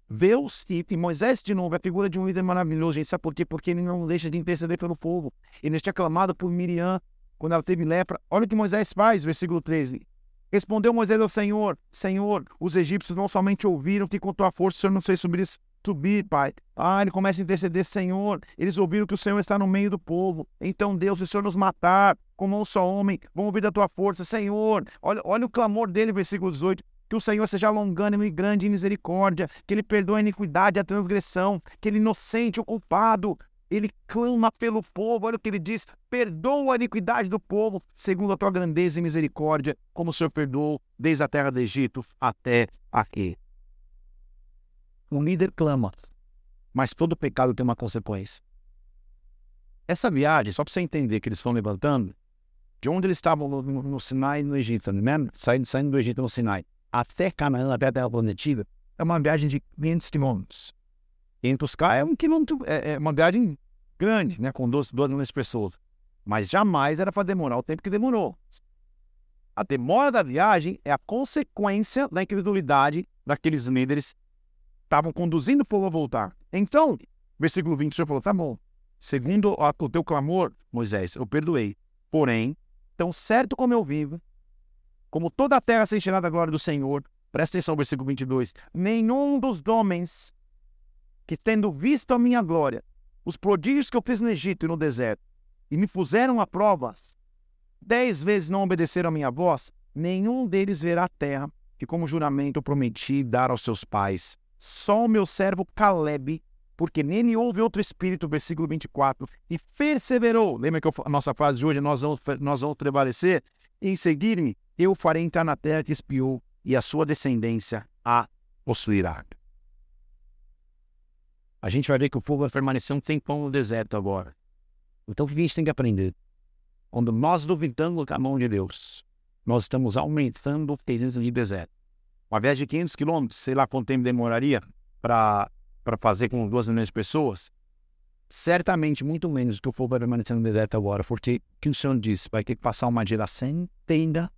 Deus e, e, Moisés, de novo, é a figura de um líder maravilhoso. gente sabe por quê? Porque ele não deixa de interceder pelo povo. Ele tinha clamado por Miriam quando ela teve lepra. Olha o que Moisés faz, versículo 13. Respondeu Moisés ao Senhor: Senhor, os egípcios não somente ouviram que com tua força o Senhor não fez subir, subir, Pai. Ah, ele começa a interceder, Senhor. Eles ouviram que o Senhor está no meio do povo. Então, Deus, se o Senhor nos matar, como um só homem, vão ouvir da tua força, Senhor. Olha, olha o clamor dele, versículo 18 que o Senhor seja longânimo e grande em misericórdia, que Ele perdoe a iniquidade e a transgressão, que Ele inocente o culpado, ele clama pelo povo, olha o que ele diz: perdoa a iniquidade do povo, segundo a tua grandeza e misericórdia, como o Senhor perdoou desde a terra do Egito até aqui. Um líder clama, mas todo pecado tem uma consequência. Essa viagem, só para você entender que eles estão levantando, de onde eles estavam no, Sinai no Egito, né? saindo, saindo do Egito no Sinai, até Canaã, até a terra prometida, é uma viagem de 500 quilômetros. 500 K é um quilômetro, é, é uma viagem grande, né, com 12, 12 milhões de pessoas. Mas jamais era para demorar o tempo que demorou. A demora da viagem é a consequência da incredulidade daqueles líderes estavam conduzindo o povo a voltar. Então, versículo 20, o Senhor falou: tá bom. Segundo o teu clamor, Moisés, eu perdoei. Porém, tão certo como eu vivo, como toda a terra se encherá da glória do Senhor, presta atenção, versículo 22, nenhum dos homens que, tendo visto a minha glória, os prodígios que eu fiz no Egito e no deserto, e me puseram a provas, dez vezes não obedeceram a minha voz, nenhum deles verá a terra que, como juramento, eu prometi dar aos seus pais. Só o meu servo Caleb, porque nele houve outro espírito, versículo 24, e perseverou. Lembra que a nossa frase de hoje, nós vamos, nós vamos prevalecer? Em seguir-me, eu farei entrar na terra que espiou, e a sua descendência a possuirá. A gente vai ver que o fogo vai permanecer um tempão no deserto agora. Então o que a gente tem que aprender? Quando nós duvidamos da mão de Deus, nós estamos aumentando o período de deserto. Uma viagem de 500 quilômetros, sei lá quanto tempo demoraria para fazer com 2 milhões de pessoas, certamente muito menos do que o fogo vai permanecer no deserto agora, porque o que o Senhor disse, vai ter que passar uma geração inteira,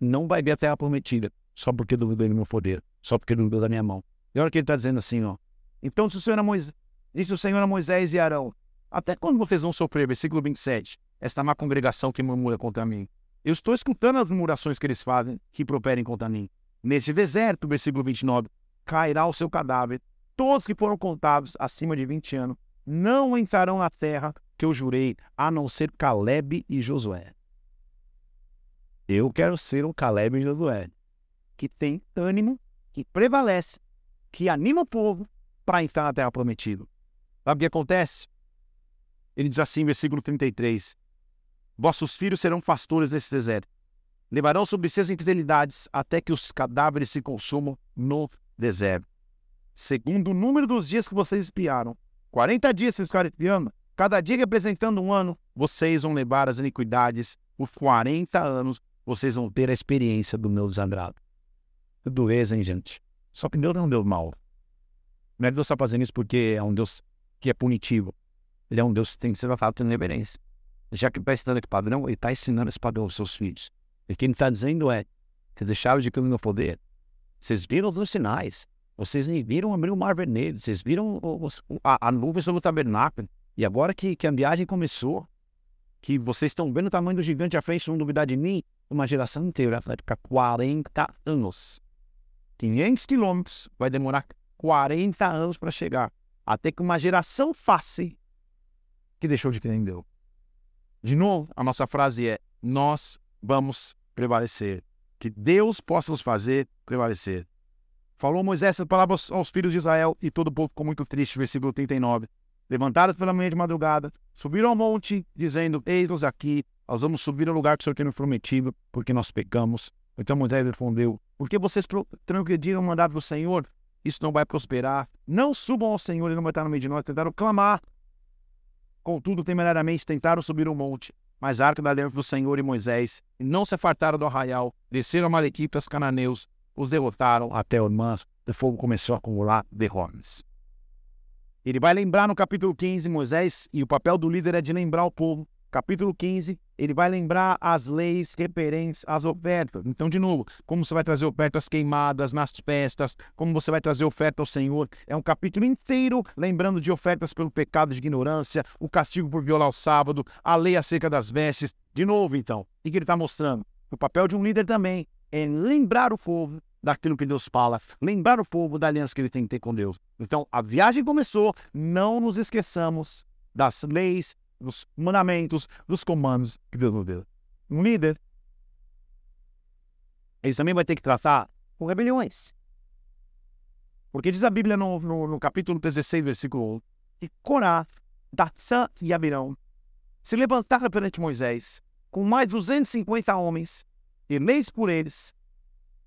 não vai ver a terra prometida, só porque duvidou do meu poder, só porque duvidou da minha mão. E olha o que ele está dizendo assim, ó. Então, se o Senhor é Moisés, disse o Senhor a Moisés e Arão, até quando vocês vão sofrer? Versículo 27 esta má congregação que murmura contra mim. Eu estou escutando as murmurações que eles fazem, que properem contra mim. Neste deserto, versículo 29, cairá o seu cadáver. Todos que foram contados acima de 20 anos não entrarão na terra que eu jurei, a não ser Caleb e Josué. Eu quero ser um Caleb e Josué, que tem ânimo, que prevalece, que anima o povo para entrar na terra prometida. Sabe o que acontece? Ele diz assim, versículo 33: Vossos filhos serão pastores nesse deserto. Levarão sobre si as infidelidades até que os cadáveres se consumam no deserto. Segundo o número dos dias que vocês espiaram, 40 dias vocês ficaram espiando, cada dia representando um ano, vocês vão levar as iniquidades. Por 40 anos, vocês vão ter a experiência do meu desagrado. Dureza, hein, gente? Só que Deus não é um Deus mau. Não é Deus está fazendo isso porque é um Deus que é punitivo. Ele é um Deus que tem que ser tratado com reverência já que está ensinando esse padrão, ele está ensinando esse padrão aos seus filhos. E o que ele está dizendo é: que deixaram de caminhar no poder. Vocês viram os sinais. Vocês viram abrir o mar vermelho. Vocês viram os, a, a, nuvem sobre o tabernáculo. E agora que, que a viagem começou, que vocês estão vendo o tamanho do gigante à frente, não duvidar de mim, uma geração inteira vai ficar 40 anos. 500 quilômetros vai demorar 40 anos para chegar. Até que uma geração face que deixou de crer em Deus. De novo, a nossa frase é: Nós vamos prevalecer. Que Deus possa nos fazer prevalecer. Falou Moisés essas palavras aos filhos de Israel e todo o povo ficou muito triste. Versículo 39. Levantaram pela manhã de madrugada, subiram ao monte, dizendo: Eis-nos aqui, nós vamos subir ao lugar que o Senhor tem nos prometido, porque nós pecamos. Então Moisés respondeu: Por que vocês transgrediram o mandado do Senhor? Isso não vai prosperar. Não subam ao Senhor e não vai estar no meio de nós. Tentaram clamar Contudo, temerariamente tentaram subir o um monte, mas a arca da aliança do Senhor e Moisés, e não se afartaram do arraial, desceram malequitas cananeus, os derrotaram até o manso, o fogo começou a acumular derrames. Ele vai lembrar no capítulo 15, Moisés, e o papel do líder é de lembrar o povo capítulo 15, ele vai lembrar as leis referentes às ofertas. Então, de novo, como você vai trazer ofertas queimadas nas festas, como você vai trazer oferta ao Senhor. É um capítulo inteiro lembrando de ofertas pelo pecado de ignorância, o castigo por violar o sábado, a lei acerca das vestes. De novo, então, o que ele está mostrando? O papel de um líder também é lembrar o povo daquilo que Deus fala, lembrar o povo da aliança que ele tem que ter com Deus. Então, a viagem começou, não nos esqueçamos das leis dos mandamentos, dos comandos que Deus nos deu. Um líder, ele também vai ter que tratar com rebeliões. Porque diz a Bíblia no, no, no capítulo 16, versículo 1, que Corá, Datsã e Abirão se levantaram perante Moisés com mais 250 homens, eleitos por eles,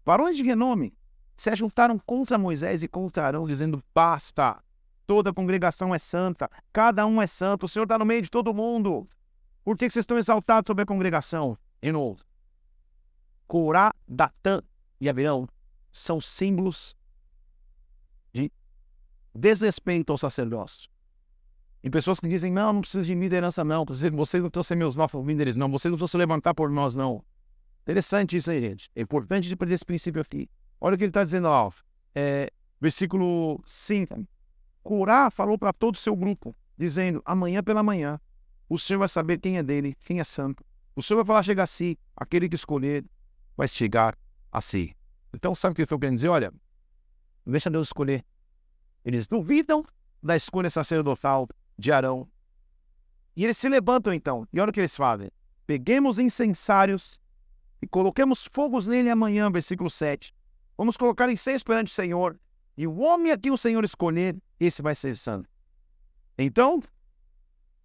varões de renome, se juntaram contra Moisés e contra Arão, dizendo: Basta, Toda a congregação é santa, cada um é santo, o Senhor está no meio de todo mundo. Por que vocês estão exaltados sobre a congregação? De novo, Corá, Datã e Abirão são símbolos de desrespeito ao sacerdócio. E pessoas que dizem, não, não precisa de liderança não, vocês não precisam ser meus novos líderes não, vocês não precisam se levantar por nós não. Interessante isso aí, gente. É importante de perder esse princípio aqui. Olha o que ele está dizendo, ó. É, versículo 5. Corá falou para todo o seu grupo, dizendo: Amanhã pela manhã, o Senhor vai saber quem é dele, quem é santo. O Senhor vai falar: chega a si, aquele que escolher vai chegar a si. Então, sabe o que eu estou querendo dizer? Olha, deixa Deus escolher. Eles duvidam da escolha sacerdotal de Arão. E eles se levantam então. E olha o que eles fazem. Peguemos incensários e coloquemos fogos nele amanhã, versículo 7. Vamos colocar incenso perante o Senhor. E o homem a quem o Senhor escolher, esse vai ser santo. Então,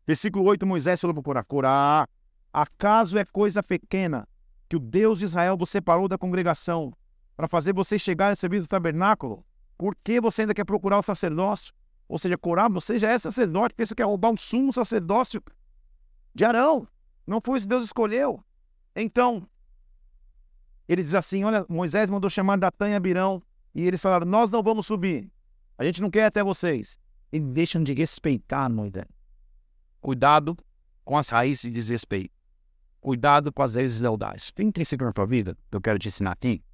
versículo 8, Moisés falou para Corá, acaso é coisa pequena que o Deus de Israel vos separou da congregação para fazer você chegar a servir do tabernáculo? Por que você ainda quer procurar o sacerdócio? Ou seja, Corá, você já é sacerdote, pensa que quer roubar um sumo sacerdócio de Arão. Não foi isso que Deus escolheu. Então, ele diz assim: Olha, Moisés mandou chamar Datã e Abirão, e eles falaram: Nós não vamos subir. A gente não quer até vocês. E deixam de respeitar Moisés. Cuidado com as raízes de desrespeito. Cuidado com as deslealdades. Tem princípio na tua vida que eu quero te ensinar aqui.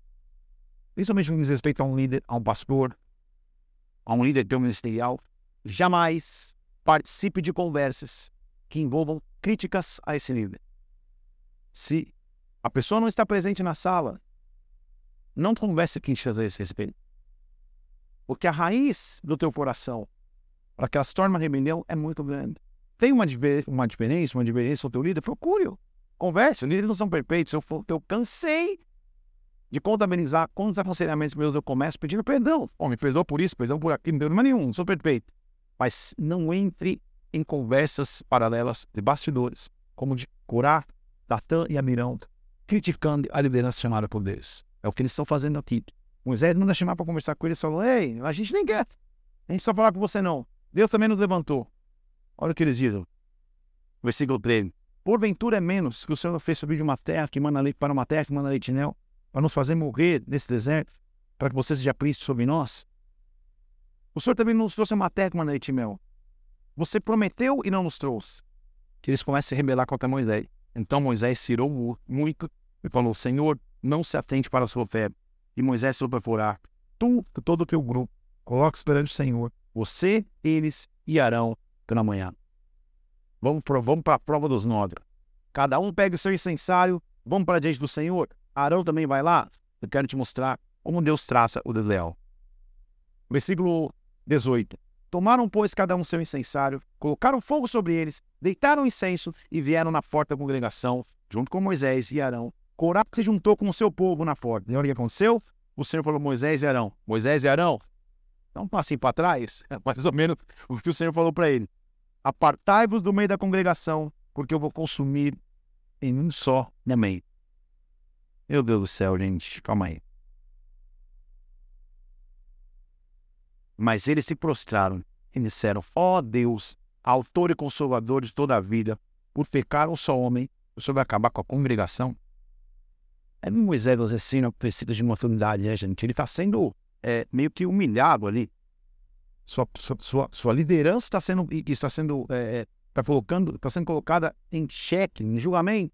Principalmente no respeito a um líder, a um pastor, a um líder teu ministerial. Jamais participe de conversas que envolvam críticas a esse líder. Se a pessoa não está presente na sala, não converse com te a esse respeito. Porque a raiz do teu coração, para que ela se torne uma rebelião, é muito grande. Tem uma, uma diferença, uma diferença com o teu líder? Procure-o. Converse. Líderes não são perfeitos. Eu, eu cansei de contabilizar quantos aconselhamentos meus eu começo pedindo perdão. Oh, me perdoa por isso, perdão por aquilo, não tem problema nenhum, não sou perfeito. Mas não entre em conversas paralelas de bastidores, como de Corá, Datã e Amirão, criticando a liderança chamada por Deus. É o que eles estão fazendo aqui. Moisés manda chamar para conversar com eles e falou: Ei, a gente nem quer. A gente só falar com você não. Deus também nos levantou. Olha o que eles dizem. Versículo 13. Porventura é menos que o Senhor fez subir de uma terra que manda leite para uma terra que manda leite e mel, para nos fazer morrer nesse deserto, para que você seja príncipe sobre nós? O Senhor também nos trouxe uma terra que manda leite e mel. Você prometeu e não nos trouxe. Que eles comecem a se rebelar contra Moisés. Então Moisés cirou muito e falou: Senhor, não se atente para a sua fé. E Moisés orar: Tu e todo o teu grupo, coloque perante o Senhor, você, eles e Arão, pela manhã. Vamos, vamos para a prova dos nove. Cada um pega o seu incensário, vamos para diante do Senhor. Arão também vai lá. Eu quero te mostrar como Deus traça o desleal. Versículo 18. Tomaram, pois, cada um seu incensário, colocaram fogo sobre eles, deitaram incenso e vieram na porta da congregação, junto com Moisés e Arão, Corá se juntou com o seu povo na porta. E olha o que aconteceu? O Senhor falou Moisés e Arão. Moisés e Arão, dá um para trás. É mais ou menos o que o Senhor falou para ele. Apartai-vos do meio da congregação, porque eu vou consumir em um só meio. Meu Deus do céu, gente. Calma aí. Mas eles se prostraram e disseram: Ó oh Deus, autor e consolador de toda a vida, por pecar um só homem, o Senhor vai acabar com a congregação? É Moisés nos ensina princípios de maturidade, né, gente? Ele está sendo é, meio que humilhado ali. Sua, sua, sua liderança está sendo, está sendo, é, é, tá colocando, está sendo colocada em xeque, em julgamento.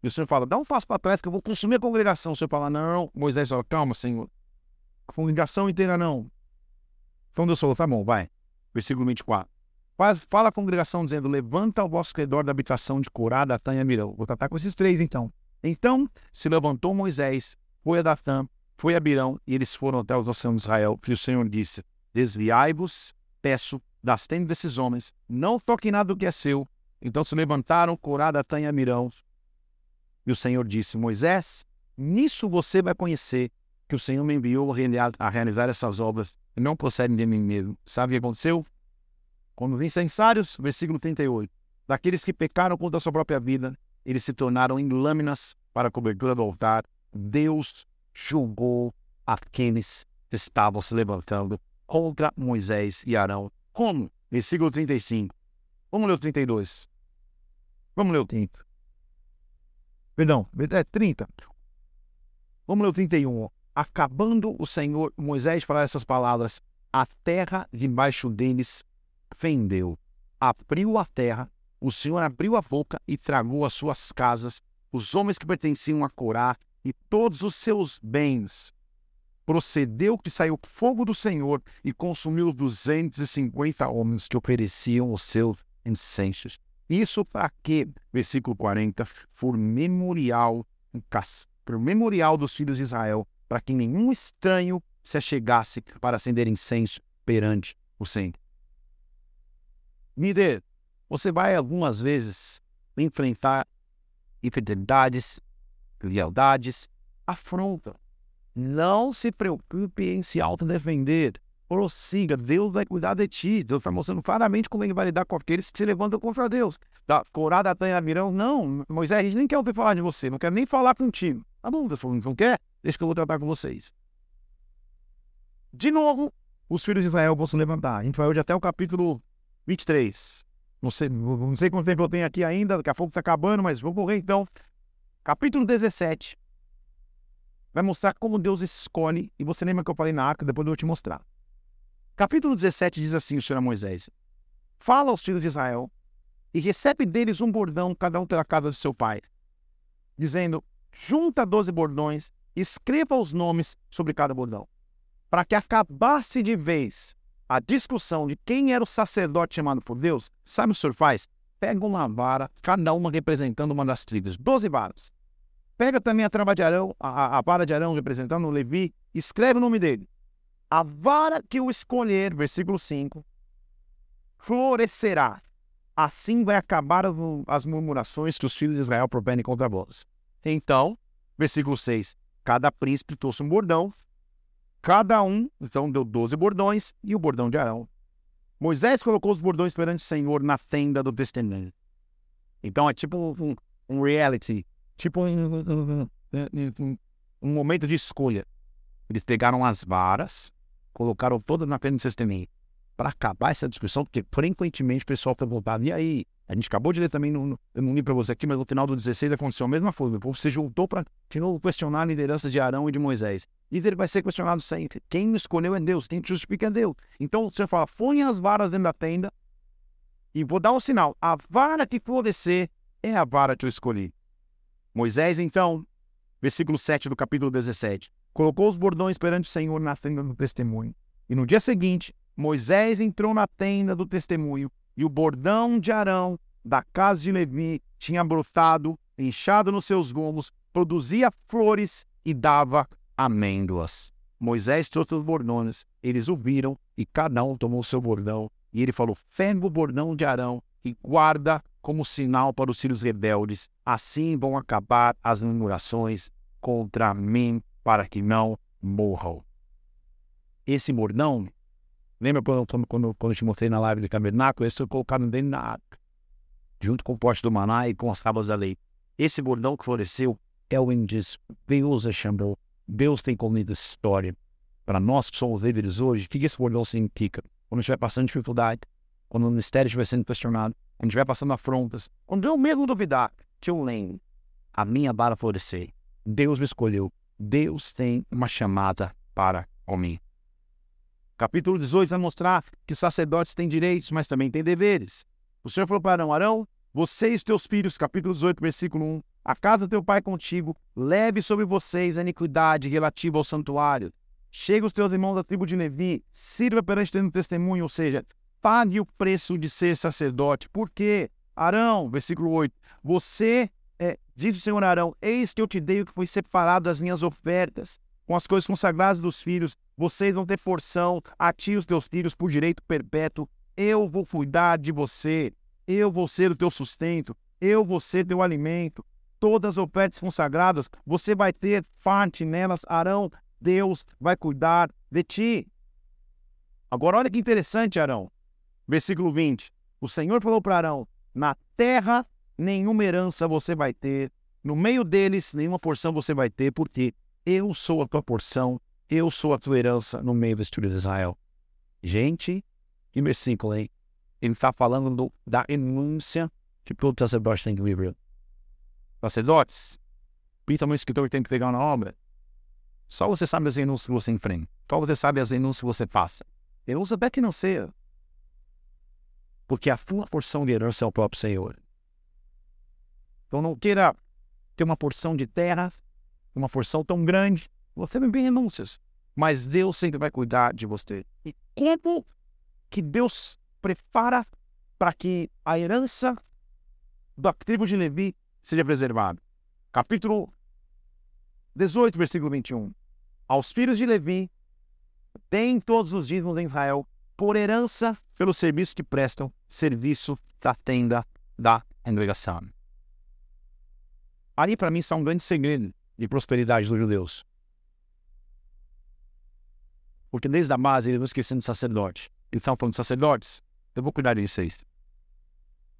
E o Senhor fala, dá um passo para trás que eu vou consumir a congregação. O Senhor fala, não, Moisés calma, Senhor. A congregação inteira não. Então Deus falou, tá bom, vai. Versículo 24. Fala a congregação dizendo, levanta o vosso redor da habitação de Corá, Datã e Amirão. Vou tratar com esses três então. Então se levantou Moisés, foi a Datã, foi a Birão, e eles foram até os oceanos de Israel. E o Senhor disse: Desviai-vos, peço, das tendas desses homens, não toquem nada do que é seu. Então se levantaram Corá, Datã e Amirão. E o Senhor disse: Moisés, nisso você vai conhecer que o Senhor me enviou a realizar essas obras e não procedem de mim mesmo. Sabe o que aconteceu? Quando os incensários, versículo 38, daqueles que pecaram contra a sua própria vida, eles se tornaram em lâminas para a cobertura do altar. Deus julgou aqueles que estavam se levantando contra Moisés e Arão. Como? Versículo 35. Vamos ler o 32. Vamos ler o 30. Perdão, é 30. Vamos ler o 31. Acabando o Senhor, Moisés falar essas palavras, a terra debaixo deles fendeu. Abriu a terra o Senhor abriu a boca e tragou as suas casas, os homens que pertenciam a Corá e todos os seus bens. Procedeu que saiu fogo do Senhor e consumiu 250 homens que ofereciam os seus incensos. Isso para que, versículo 40, for memorial, por memorial dos filhos de Israel, para que nenhum estranho se achegasse para acender incenso perante o Senhor. Líder, você vai algumas vezes enfrentar infidelidades, lealdades, afronta. Não se preocupe em se autodefender. Prossiga, Deus vai cuidar de ti. Deus está mostrando claramente como ele vai lidar com aqueles que se levantam contra Deus. Da corada até virão, não, Moisés, a gente nem quer ouvir falar de você, não quer nem falar contigo. Tá bom, Deus falou, não quer? Deixa que eu vou tratar com vocês. De novo, os filhos de Israel vão se levantar. A gente vai hoje até o capítulo 23. Não sei, não sei quanto tempo eu tenho aqui ainda, daqui a pouco está acabando, mas vou correr então. Capítulo 17. Vai mostrar como Deus escolhe, e você lembra que eu falei na arca, depois eu vou te mostrar. Capítulo 17 diz assim: o Senhor Moisés: Fala aos filhos de Israel e recebe deles um bordão, cada um pela casa de seu pai, dizendo: Junta doze bordões, escreva os nomes sobre cada bordão, para que acabasse de vez a discussão de quem era o sacerdote chamado por Deus, sabe o que o senhor faz? Pega uma vara, cada uma representando uma das tribos, doze varas. Pega também a trava de Arão, a, a vara de Arão representando o Levi, escreve o nome dele. A vara que eu escolher, versículo 5, florescerá. Assim vai acabar as murmurações que os filhos de Israel proferem contra vós. Então, versículo 6, cada príncipe trouxe um bordão, Cada um, então, deu doze bordões e o bordão de Arão. Moisés colocou os bordões perante o Senhor na tenda do testemunho. Então é tipo um, um reality, tipo um, um, um, momento de escolha. Eles pegaram as varas, colocaram todas na tenda do testemunho para acabar essa discussão, porque frequentemente o pessoal perguntava, e aí, a gente acabou de ler também, no, eu não li para você aqui, mas no final do 16 aconteceu a mesma coisa. O povo se juntou para questionar a liderança de Arão e de Moisés. E ele vai ser questionado sempre. Quem escolheu é Deus, quem justifica é Deus. Então você fala, põe as varas dentro da tenda e vou dar um sinal. A vara que florescer é a vara que eu escolhi. Moisés, então, versículo 7 do capítulo 17, colocou os bordões perante o Senhor na tenda do testemunho. E no dia seguinte, Moisés entrou na tenda do testemunho e o bordão de Arão, da casa de Levi, tinha brotado, inchado nos seus gomos, produzia flores e dava amêndoas. Moisés trouxe os bordões, eles o viram e cada um tomou seu bordão. E ele falou: Ferve o bordão de Arão e guarda como sinal para os filhos rebeldes. Assim vão acabar as murmurações contra mim, para que não morram. Esse bordão Lembra quando, quando, quando eu te mostrei na live do tabernáculo? Esse foi colocado dentro da arca, junto com o poste do maná e com as tábuas da lei. Esse bordão que floresceu é o. Deus é chamou. Deus tem comido essa história. Para nós que somos líderes hoje, o que esse bordão significa? Quando estiver passando dificuldade, quando o ministério estiver sendo questionado, quando estiver passando afrontas, quando eu mesmo duvidar, eu lembre, a minha vara florescer. Deus me escolheu. Deus tem uma chamada para mim. Capítulo 18 vai mostrar que sacerdotes têm direitos, mas também têm deveres. O Senhor falou para Arão: Arão, você e os teus filhos, capítulo 18, versículo 1, a casa do teu pai contigo, leve sobre vocês a iniquidade relativa ao santuário. Chega os teus irmãos da tribo de Levi, sirva perante tendo testemunho, ou seja, pague o preço de ser sacerdote. Por quê? Arão, versículo 8, você, é, diz o Senhor Arão, eis que eu te dei o que foi separado das minhas ofertas com as coisas consagradas dos filhos, vocês vão ter porção, a ti e os teus filhos por direito perpétuo. Eu vou cuidar de você, eu vou ser o teu sustento, eu vou ser teu alimento. Todas as ofertas consagradas, você vai ter parte nelas, Arão. Deus vai cuidar de ti. Agora, olha que interessante, Arão. Versículo 20. O Senhor falou para Arão: Na terra nenhuma herança você vai ter, no meio deles nenhuma porção você vai ter, porque eu sou a tua porção, eu sou a tua herança no meio do estúdio de Israel. Gente, que versículo, hein? Ele está falando do, da renúncia que todo sacerdote tem que. Sacerdotes, principalmente escritor que tem que pegar na obra, só você sabe as renúncias que você enfrenta. Só você sabe as renúncias que você passa. Renúncia até seja. Porque a tua porção de herança é o próprio Senhor. Então não queira ter uma porção de terra, uma porção tão grande. Você não tem renúncias, mas Deus sempre vai cuidar de você. E como que Deus prepara para que a herança da tribo de Levi seja preservada? Capítulo 18, versículo 21. Aos filhos de Levi, deem todos os dízimos de Israel por herança pelo serviço que prestam, serviço da tenda da congregação. Ali, para mim, está um grande segredo de prosperidade dos judeus. Porque desde a base eles vão esquecendo sacerdote. Eles estavam falando sacerdotes, eu vou cuidar de vocês.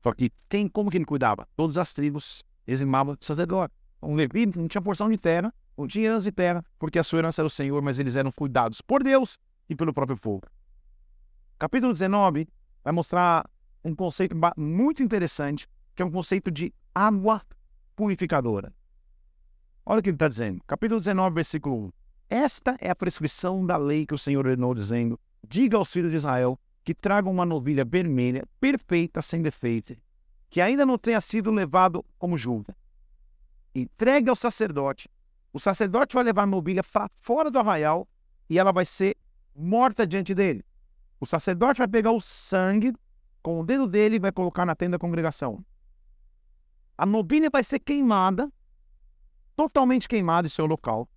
Só que tem como que ele cuidava? Todas as tribos eximavam sacerdote. Um Levi não tinha porção de terra, não tinha herança de terra, porque a sua herança era o Senhor, mas eles eram cuidados por Deus e pelo próprio povo. Capítulo 19 vai mostrar um conceito muito interessante, que é um conceito de água purificadora. Olha o que ele está dizendo. Capítulo 19, versículo 1. Esta é a prescrição da lei que o Senhor ordenou, dizendo: Diga aos filhos de Israel que tragam uma novilha vermelha, perfeita, sem defeito, que ainda não tenha sido levado como julga. Entregue ao sacerdote. O sacerdote vai levar a novilha para fora do arraial e ela vai ser morta diante dele. O sacerdote vai pegar o sangue com o dedo dele e vai colocar na tenda da congregação. A novilha vai ser queimada, totalmente queimada em seu local.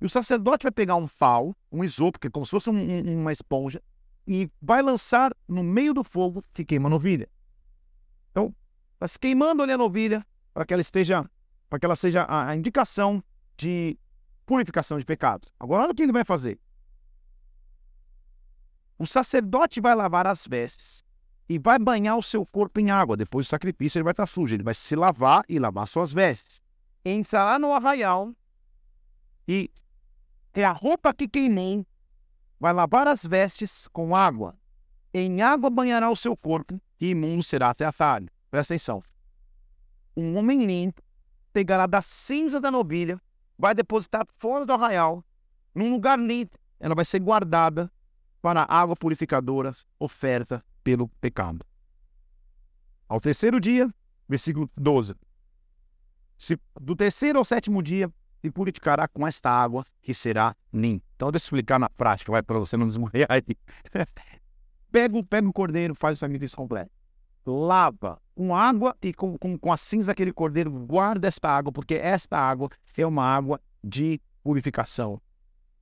E o sacerdote vai pegar um pau, um isopo, que é como se fosse um, uma esponja, e vai lançar no meio do fogo que queima a novilha. Então, vai se queimando ali a novilha para que ela esteja, para que ela seja a, a indicação de purificação de pecados. Agora, olha o que ele vai fazer. O sacerdote vai lavar as vestes e vai banhar o seu corpo em água. Depois do sacrifício, ele vai estar sujo. Ele vai se lavar e lavar suas vestes. Entrará no arraial e é a roupa que queimei, vai lavar as vestes com água. Em água banhará o seu corpo e imundo será até a tarde. Presta atenção. Um homem limpo pegará da cinza da novilha, vai depositar fora do arraial, num lugar limpo. Ela vai ser guardada para a água purificadora oferta pelo pecado. Ao terceiro dia, versículo 12. Se, do terceiro ao sétimo dia, e purificará com esta água que será limpa. Então, deixa eu explicar na prática, vai para você não desmorrer aí. pega, pega o cordeiro, faz o sacrifício completo. Lava com água e com, com, com a cinza daquele cordeiro, guarda esta água, porque esta água é uma água de purificação.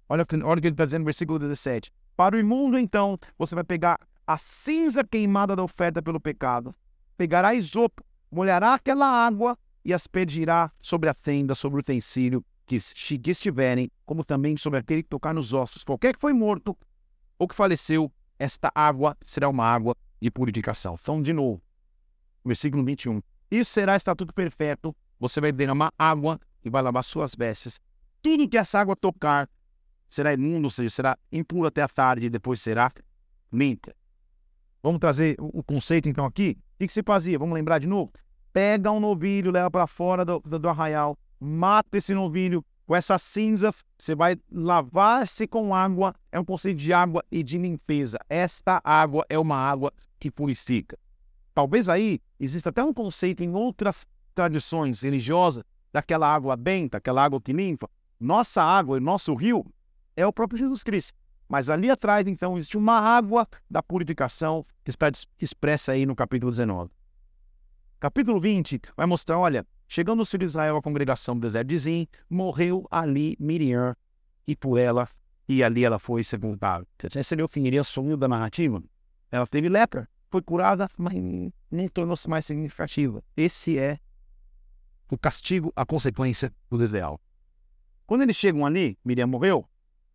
Olha, olha o que ele está dizendo no versículo 17. Para o imundo, então, você vai pegar a cinza queimada da oferta pelo pecado, pegará isopo, molhará aquela água e aspergirá sobre a tenda, sobre o utensílio que, que estiverem, como também sobre aquele que tocar nos ossos. Qualquer que foi morto ou que faleceu, esta água será uma água de purificação. Então, de novo, versículo 21. Isso será estatuto perfeito. Você vai derramar água e vai lavar suas vestes. Tudo que essa água tocar será imundo, ou seja, será impuro até a tarde e depois será limpa. Vamos trazer o conceito então aqui? O que se fazia? Vamos lembrar de novo? pega um novilho, leva para fora do, do, do, arraial, mata esse novilho com essa cinza, você vai lavar-se com água, é um conceito de água e de limpeza. Esta água é uma água que purifica. Talvez aí exista até um conceito em outras tradições religiosas daquela água benta, aquela água que limpa. Nossa água, nosso rio, é o próprio Jesus Cristo. Mas ali atrás, então, existe uma água da purificação que está expressa aí no capítulo 19. Capítulo 20 vai mostrar, olha, chegando os filhos de Israel à congregação do deserto de Zim, morreu ali Miriam e por ela, e ali ela foi sepultada. Esse seria o fim, sumiu da narrativa. Ela teve lepra, foi curada, mas nem tornou-se mais significativa. Esse é o castigo, a consequência do desleal. Quando eles chegam ali, Miriam morreu,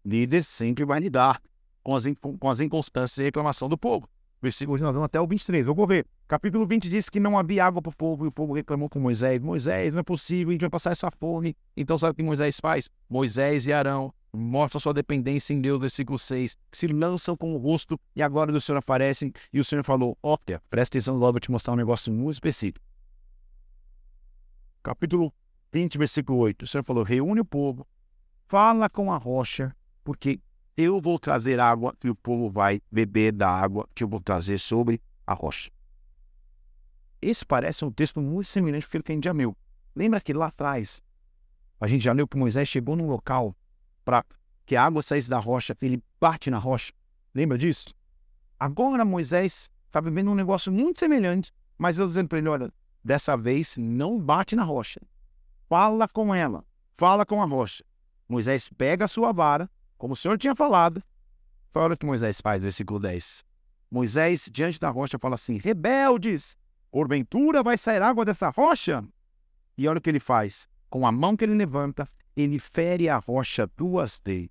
líder sempre vai lidar com as, com as inconstâncias e reclamação do povo. Versículo de 9 até o 23. Vou correr. Capítulo 20 diz que não havia água para o povo e o povo reclamou com Moisés. Moisés, não é possível, a gente vai passar essa fome. Então sabe o que Moisés faz? Moisés e Arão mostram sua dependência em Deus, versículo 6. Se lançam com o rosto e agora do Senhor aparecem. E o Senhor falou: Olha, presta atenção, logo vou te mostrar um negócio muito específico. Capítulo 20, versículo 8. O Senhor falou: Reúne o povo, fala com a rocha, porque eu vou trazer água e o povo vai beber da água que eu vou trazer sobre a rocha. Esse parece um texto muito semelhante ao que ele tem de Amil. Lembra que lá atrás A gente já leu que Moisés chegou num local para que a água saísse da rocha, ele bate na rocha. Lembra disso? Agora Moisés está vivendo um negócio muito semelhante, mas eu dizendo para ele: olha, dessa vez não bate na rocha. Fala com ela, fala com a rocha. Moisés pega a sua vara, como o Senhor tinha falado. Fala o que Moisés faz, versículo 10. Moisés, diante da rocha, fala assim: Rebeldes, porventura vai sair água dessa rocha? E olha o que ele faz. Com a mão que ele levanta, ele fere a rocha duas vezes.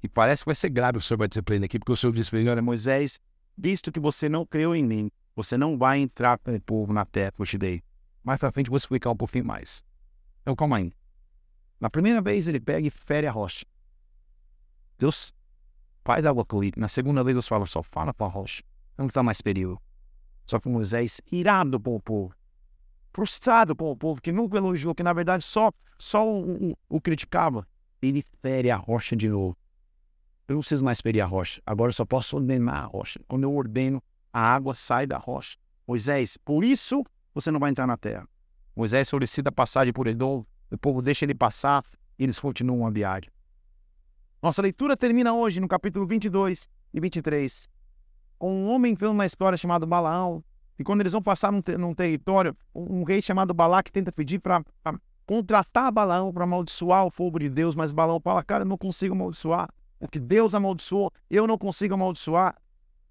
E parece que vai ser grave o Senhor vai para ele aqui, porque o Senhor disse para ele: Olha, Moisés, visto que você não creu em mim, você não vai entrar com o povo na terra que eu te dei. Mais para frente vou explicar um pouquinho mais. Então, calma aí. Na primeira vez ele pega e fere a rocha. Deus faz água fluir. Na segunda vez Deus fala só, fala para a rocha. Não está mais perigo. Só que Moisés, irado com o povo, frustrado com o povo, que nunca elogiou, que na verdade só, só o, o, o criticava, ele fere a rocha de novo. Eu não preciso mais ferir a rocha. Agora eu só posso ordenar a rocha. Quando eu ordeno, a água sai da rocha. Moisés, por isso você não vai entrar na terra. Moisés solicita a passagem por Edom. O povo deixa ele passar e eles continuam a viagem. Nossa leitura termina hoje no capítulo 22 e 23 com um homem vendo uma história chamado Balaão. E quando eles vão passar num, num território, um, um, rei chamado Balaque tenta pedir para contratar Balaão para amaldiçoar o fogo de Deus, mas Balaão fala: Cara, eu não consigo amaldiçoar. O que Deus amaldiçoou, eu não consigo amaldiçoar.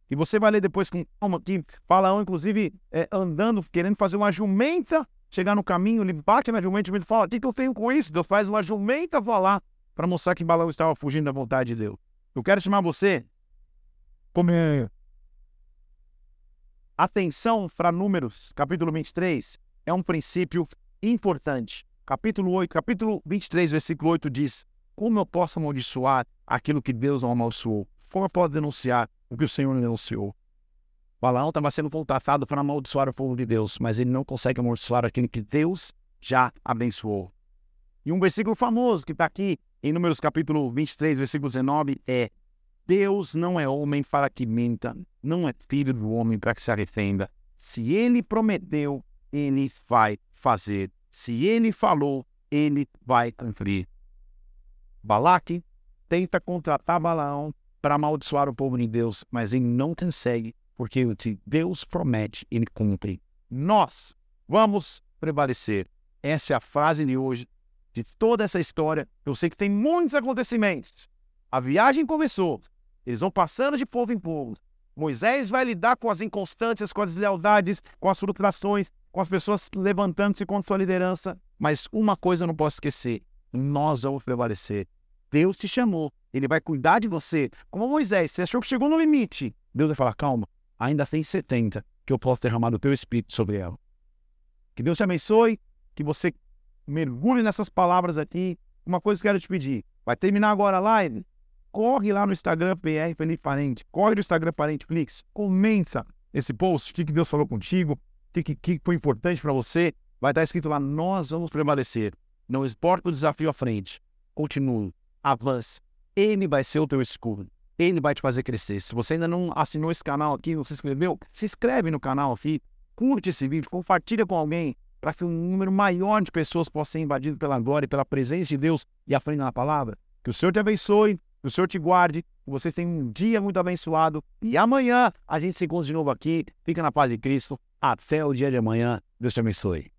E você vai ler depois que, que Balaão, inclusive, é, andando, querendo fazer uma jumenta, chegar no caminho, ele bate na jumenta e fala: O que, que eu tenho com isso? Deus faz uma jumenta falar para mostrar que Balaão estava fugindo da vontade de Deus. Eu quero chamar você como Atenção para Números, capítulo 23, é um princípio importante. Capítulo 8, capítulo 23, versículo 8 diz: Como eu posso amaldiçoar aquilo que Deus amaldiçoou? Como pode denunciar o que o Senhor denunciou? Balaão estava sendo contratado para amaldiçoar o povo de Deus, mas ele não consegue amaldiçoar aquilo que Deus já abençoou. E um versículo famoso que está aqui em Números capítulo 23, versículo 19 é Deus não é homem para que minta, não é filho do homem para que se arrependa. Se ele prometeu, ele vai fazer. Se ele falou, ele vai cumprir. Balaque tenta contratar Balaão para amaldiçoar o povo de Deus, mas ele não consegue, porque o que Deus promete, ele cumpre. Nós vamos prevalecer. Essa é a frase de hoje, de toda essa história. Eu sei que tem muitos acontecimentos. A viagem começou, eles vão passando de povo em povo. Moisés vai lidar com as inconstâncias, com as deslealdades, com as frustrações, com as pessoas levantando-se contra sua liderança. Mas uma coisa eu não posso esquecer: nós vamos prevalecer. Deus te chamou, ele vai cuidar de você. Como Moisés, você achou que chegou no limite. Deus vai falar: calma, ainda tem 70 que eu posso derramar do teu espírito sobre ela. Que Deus te abençoe, que você mergulhe nessas palavras aqui. Uma coisa que eu quero te pedir: vai terminar agora a live? corre lá no Instagram PR Felipe Parente, corre no Instagram Parente Flix, comenta esse post, o que, Deus falou contigo, o que, foi importante para você. Vai estar escrito lá, nós vamos prevalecer. Não importa o desafio à frente, continue, avance. Ele vai ser o teu escudo. Ele vai te fazer crescer. Se você ainda não assinou esse canal aqui, se inscreveu, se inscreve no canal aqui, curte esse vídeo, compartilha com alguém, para que um número maior de pessoas possa ser invadido pela glória e pela presença de Deus e aprenda na palavra. Que o Senhor te abençoe, que o Senhor te guarde, que você tenha um dia muito abençoado. E amanhã a gente se encontra de novo aqui. Fica na paz de Cristo. Até o dia de amanhã. Deus te abençoe.